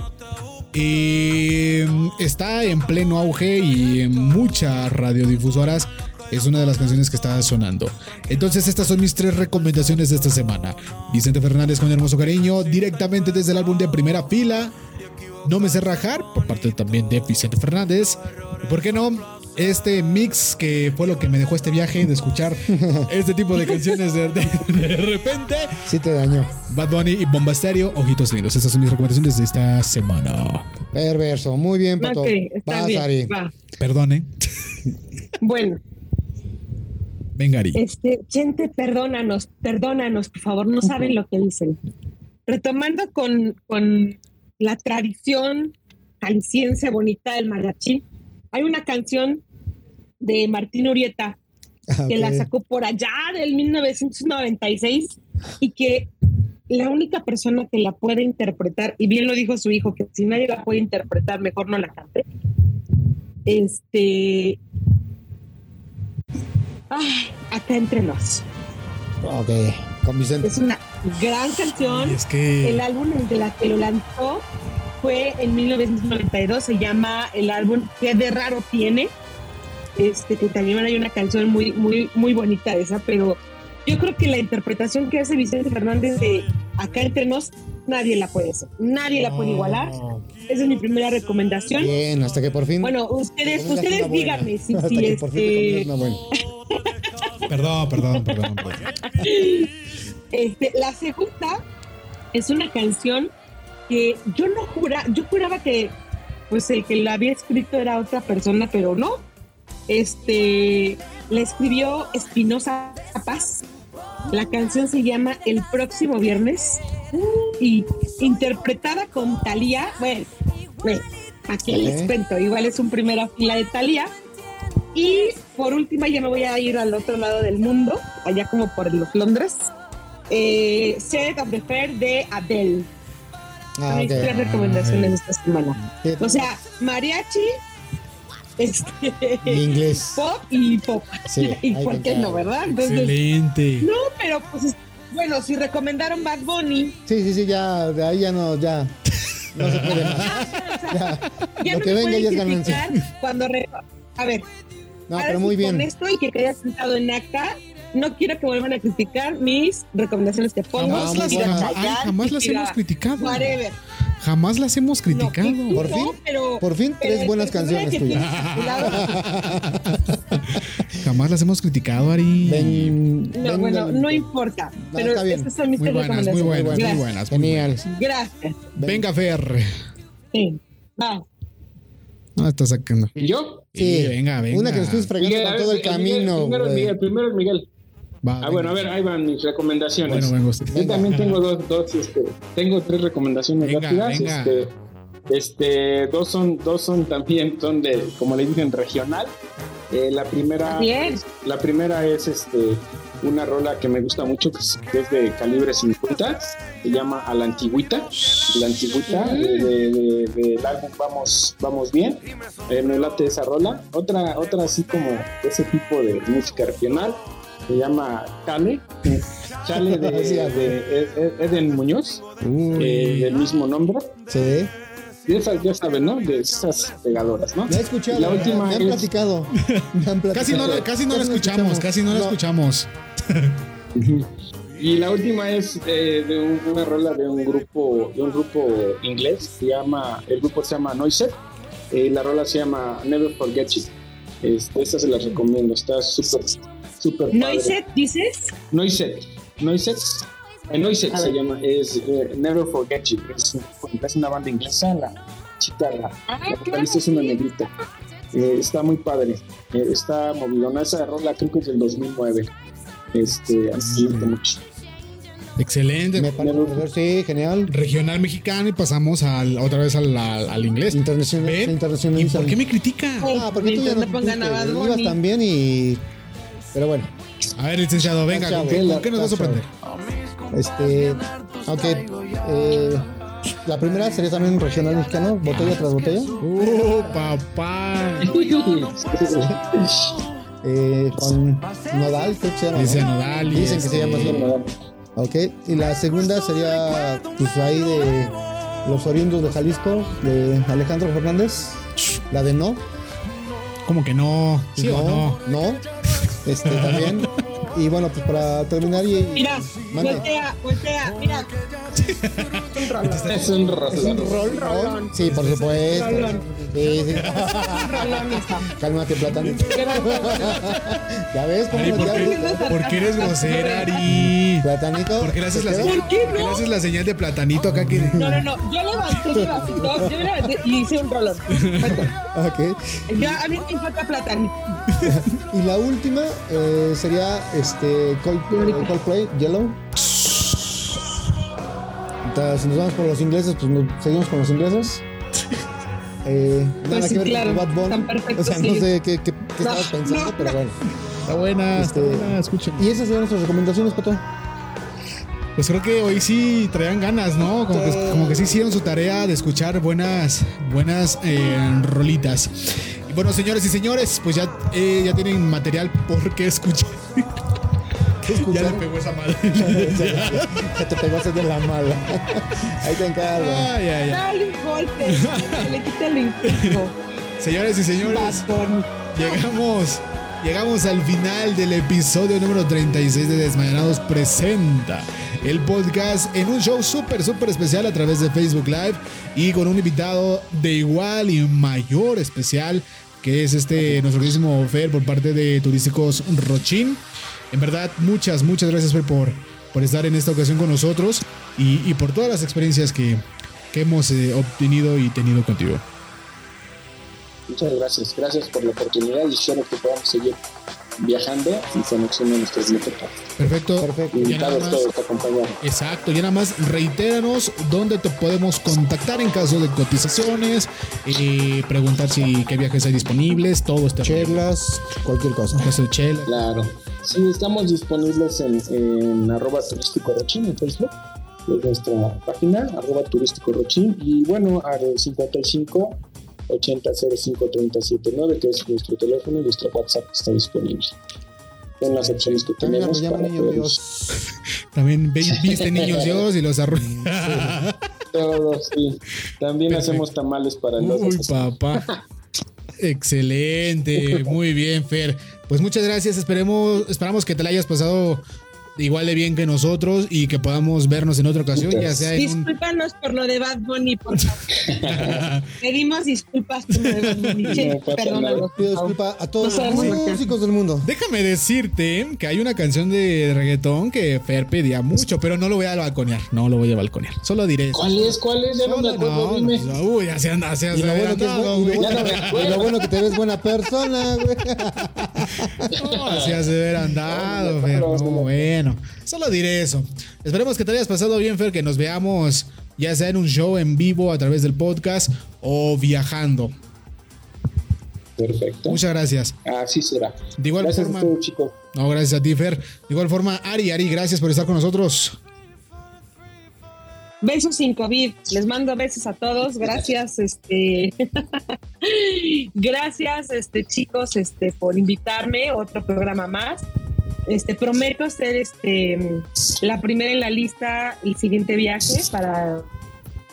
Eh, está en pleno auge y en muchas radiodifusoras es una de las canciones que está sonando. Entonces estas son mis tres recomendaciones de esta semana. Vicente Fernández con hermoso cariño, directamente desde el álbum de primera fila. No me sé rajar, por parte también de Vicente Fernández. ¿Y por qué no? Este mix que fue lo que me dejó este viaje de escuchar este tipo de canciones de, de, de repente. Sí te dañó. Bad Bunny y Bomba Stereo, Ojitos Lindos. Esas son mis recomendaciones de esta semana. Perverso. Muy bien, Pato. Ok, está Vas, bien, Ari. va. Perdone. Bueno, Venga, Ari. este, gente, perdónanos, perdónanos, por favor, no saben lo que dicen. Retomando con, con la tradición jalisciense bonita del mariachi, hay una canción de Martín Urieta Ah, que la sacó por allá del 1996 y que la única persona que la puede interpretar, y bien lo dijo su hijo, que si nadie la puede interpretar, mejor no la cante. Este. Ay, acá entre nos. Ok. Con Vicente. Es una gran canción. Y es que. El álbum en de la que lo lanzó fue en 1992, se llama el álbum ¿Qué de raro tiene? Este, que también hay una canción muy, muy, muy bonita esa, pero yo creo que la interpretación que hace Vicente Fernández de Acá entre nos, nadie la puede hacer, nadie la puede igualar. Esa es mi primera recomendación. Bien, hasta que por fin. Bueno, ustedes, ustedes díganme si, Hasta si que por fin te este, pongas una buena. Perdón, perdón, perdón. perdón. Este, la segunda es una canción que yo no jura, yo juraba que pues el que la había escrito era otra persona, pero no. Este, la escribió Espinosa Paz. La canción se llama El próximo viernes y interpretada con Thalía. Bueno, bueno, aquí les cuento, igual es un primera fila de Thalía. Y por última ya me voy a ir al otro lado del mundo, allá como por los Londres. Eh, Set of the Fair de Adele. Ah, Son mis ok. tres recomendaciones esta semana. Sí, O sea, mariachi, este, y inglés. pop y pop. Sí, y por con qué no, ¿verdad? Entonces, Excelente. no, pero pues es- bueno, si recomendaron Bad Bunny, Sí, sí, sí, ya, de ahí ya no, ya. No se puede más. Ya. ya Lo no que me venga ya es ganancia. cuando re- a ver, No, pero muy con bien. esto y que quede sentado en acá, no quiero que vuelvan a criticar mis recomendaciones que pongo. Jamás las, ay, jamás las hemos criticado. Whatever. Jamás las hemos criticado. No, Por fin, no, pero, por fin, pero tres el buenas canciones tuyas. Jamás las hemos criticado, Ari. Ven, No, ven, bueno, ven. no importa. No, pero está bien. estas son mis Muy tres buenas, muy buenas, muy recomendaciones. buenas. Genial. Gracias. Venga, Fer. Sí. Va. No, está sacando. ¿Y yo? Sí, venga, venga. Una que nos estés fregando todo el Miguel, camino. Miguel, primero es Miguel. Va, Ah, venga. bueno, a ver, ahí van mis recomendaciones. Bueno, venga usted. Yo también tengo dos, dos, este, tengo tres recomendaciones Venga, rápidas. venga. Este, este, dos son, dos son también, son de, como le dicen, regional. Eh, la primera, Bien. la primera es este, una rola que me gusta mucho, que es, que es de calibre 50, se llama A la Antigüita. La Antigüita, Mm. de, de- de- del álbum Vamos, Vamos Bien. Eh, me late esa rola. Otra, otra así como ese tipo de música regional, se llama Chale. Chale de, de Ed- Eden Muñoz, eh, del mismo nombre. Sí. Y esas, ya saben, ¿no? De esas pegadoras, ¿no? Ya he escuchado. La me- última me han es- platicado. Me han platicado. Casi no, la- casi no la escuchamos, casi no la escuchamos. Y la última es eh, de un- una rola de un grupo de un grupo inglés se llama el grupo se llama Noiset y la rola se llama Never Forget You. Este, esta se las recomiendo, está súper Noiset, dices. Noiset, Noiset, eh, Noiset se llama es eh, Never Forget You. Es, es una banda inglesa, la chica la, Ah, la vocalista es una negrita. Eh, está muy padre, eh, está movidona esa rola creo que es del 2009. Este, así mucho. Excelente. Me parece, sí, genial. Regional mexicano y pasamos al, otra vez al, al- al inglés. Internacional. ¿Ven? ¿Y por qué me critica? Ah, porque tú ya no no pongan a Bad ibas Bunny. también y. Pero bueno, A ver, licenciado, venga, ¿con qué, con qué nos va a sorprender? este. Ok. eh, la primera sería también regional mexicano, botella tras botella. ¡Uh, papá! eh, con Nodal, que se llama. Dice ¿no? Nodal y Dicen que se este- llama así. Ok. Y la segunda sería, pues ahí de los oriundos de Jalisco, de Alejandro Fernández. La de no. Como que no. ¿Sí no, o no? no. Este también. Y bueno, pues para terminar y. Mira, voltea, voltea, mira. un rolón. Es un rolón. rolón. Sí, por supuesto. Rolón. Sí, sí. rolón Cálmate, platanito. ¿Ya ves cómo ¿por, qué, ¿Por qué eres grosera, Ari? ¿Platanito? ¿Por qué le haces la señal? ¿Por qué no? le haces la señal de platanito acá que.? No, no, no. Yo levanté mi vasito, yo levanté y hice un rolón. ok. Ya, a mí me importa platanito. y la última eh, sería este Coldplay, Coldplay Yellow. Entonces, si nos vamos por los ingleses, pues seguimos con los ingleses. Eh, nada pues que ver claro, con Bad Bunny. O sea, no sé qué, qué, qué estabas pensando, pero bueno. Está buena, este, está buena, escuchen. Y esas eran nuestras recomendaciones, Pato. Pues creo que hoy sí traían ganas, ¿no? Como, que, como que sí hicieron su tarea de escuchar buenas, buenas eh, rolitas. Y bueno, señores y señores, pues ya, eh, ya tienen material por qué escuchar. Ya le pegó esa mala. ya te pegó esa de la mala. Ahí te encargo. Ay, ay, ay. Dale un golpe. le quita el impulso. Señores y señores, llegamos, llegamos al final del episodio número 36 de Desmayanados Presenta el podcast en un show súper, súper especial a través de Facebook Live y con un invitado de igual y mayor especial que es este nuestro queridísimo Fer por parte de Turísticos Rochín. En verdad, muchas, muchas gracias Fer por, por estar en esta ocasión con nosotros y, por todas las experiencias que, hemos eh, obtenido y tenido contigo. Muchas gracias, gracias por la oportunidad y espero que podamos seguir viajando y conociendo nuestros métodos. Perfecto. Perfecto. Invitados todos a acompañar. Exacto. Y nada más reitéranos dónde te podemos contactar en caso de cotizaciones, eh, preguntar si qué viajes hay disponibles, todo este Chelas, cualquier cosa. Chela. Claro. Sí, estamos disponibles en, en arroba turístico rochín en Facebook, es nuestra página, arroba turístico rochín, y bueno, al 55 80 05 379, que es nuestro teléfono y nuestro WhatsApp está disponible. Son las opciones que tenemos. También, para niños Dios. También viste niños Dios y los arruinas. Todos, sí. También hacemos tamales para los Uy, papá. Excelente, muy bien, Fer. Pues muchas gracias. Esperemos, esperamos que te la hayas pasado igual de bien que nosotros y que podamos vernos en otra ocasión, ya sea Discúlpanos por lo de Bad Bunny, por favor. Pedimos disculpas por lo de Bad Bunny. Perdónanos. Pido disculpa a todos los músicos del mundo. Déjame decirte que hay una canción de reggaetón que Fer pedía mucho, pero no lo voy a balconear. No lo voy a balconear. Solo diré. ¿Cuál es? ¿Cuál es? Ya no me acuerdo, dime. uy, así anda, así anda. Y lo bueno que te ves buena persona, güey. No, así hace ver andado, Fer. No, bueno. Bueno, solo diré eso. Esperemos que te hayas pasado bien, Fer, que nos veamos ya sea en un show en vivo a través del podcast o viajando. Perfecto. Muchas gracias. Así será. De igual gracias forma. A chicos. No, gracias a ti, Fer. De igual forma, Ari, Ari, gracias por estar con nosotros. Besos sin COVID. Les mando besos a todos. Gracias, este. gracias, este, chicos, este, por invitarme. Otro programa más. Este, prometo ser este, la primera en la lista el siguiente viaje para,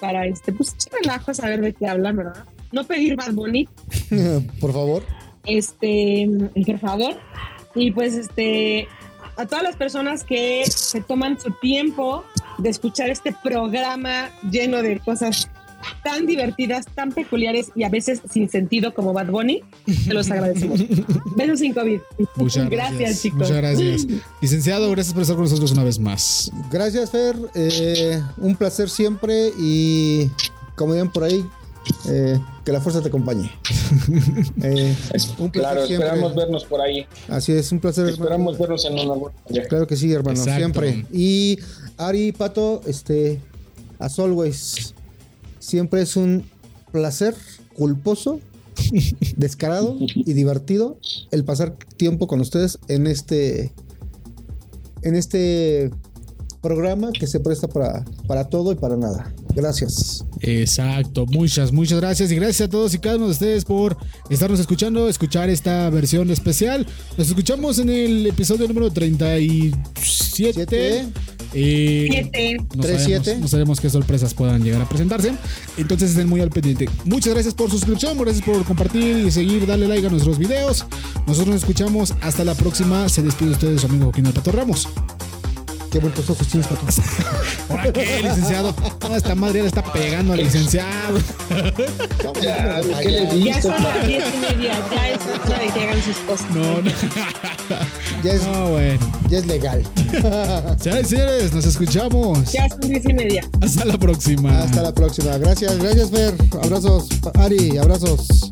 para este, pues relajo, saber de qué hablan, ¿verdad? No pedir más bonito. por favor. Este, por favor. Y pues, este, a todas las personas que se toman su tiempo de escuchar este programa lleno de cosas tan divertidas, tan peculiares y a veces sin sentido como Bad Bunny, te los agradecemos. Besos sin COVID. Muchas gracias, chicos. Muchas gracias. Licenciado, gracias por estar con nosotros una vez más. Gracias, Fer. Eh, un placer siempre y como digan por ahí, eh, que la fuerza te acompañe. Eh, un claro, esperamos vernos por ahí. Así es, un placer. Esperamos vernos en una Claro que sí, hermano, siempre. Y Ari, Pato, este, as always, Siempre es un placer culposo, descarado y divertido el pasar tiempo con ustedes en este en este programa que se presta para, para todo y para nada. Gracias. Exacto, muchas, muchas gracias y gracias a todos y cada uno de ustedes por estarnos escuchando, escuchar esta versión especial. Nos escuchamos en el episodio número 37. Eh, no, sabemos, no sabemos qué sorpresas puedan llegar a presentarse. Entonces estén muy al pendiente. Muchas gracias por su suscripción, gracias por compartir y seguir, darle like a nuestros videos. Nosotros nos escuchamos. Hasta la próxima. Se despide usted de su amigo Joaquín Pato Ramos. Qué buenos ojos tienes, Pato. ¿Ahora qué, licenciado? No, esta madre le está pegando al licenciado. Ya, ¿qué le ya son las diez y media. Ya es hora de que hagan sus cosas. No, no. Ya es, no, bueno. ya es legal. Señores, señores, nos escuchamos. Ya son diez y media. Hasta la próxima. Hasta la próxima. Gracias, gracias, Fer. Abrazos, Ari, abrazos.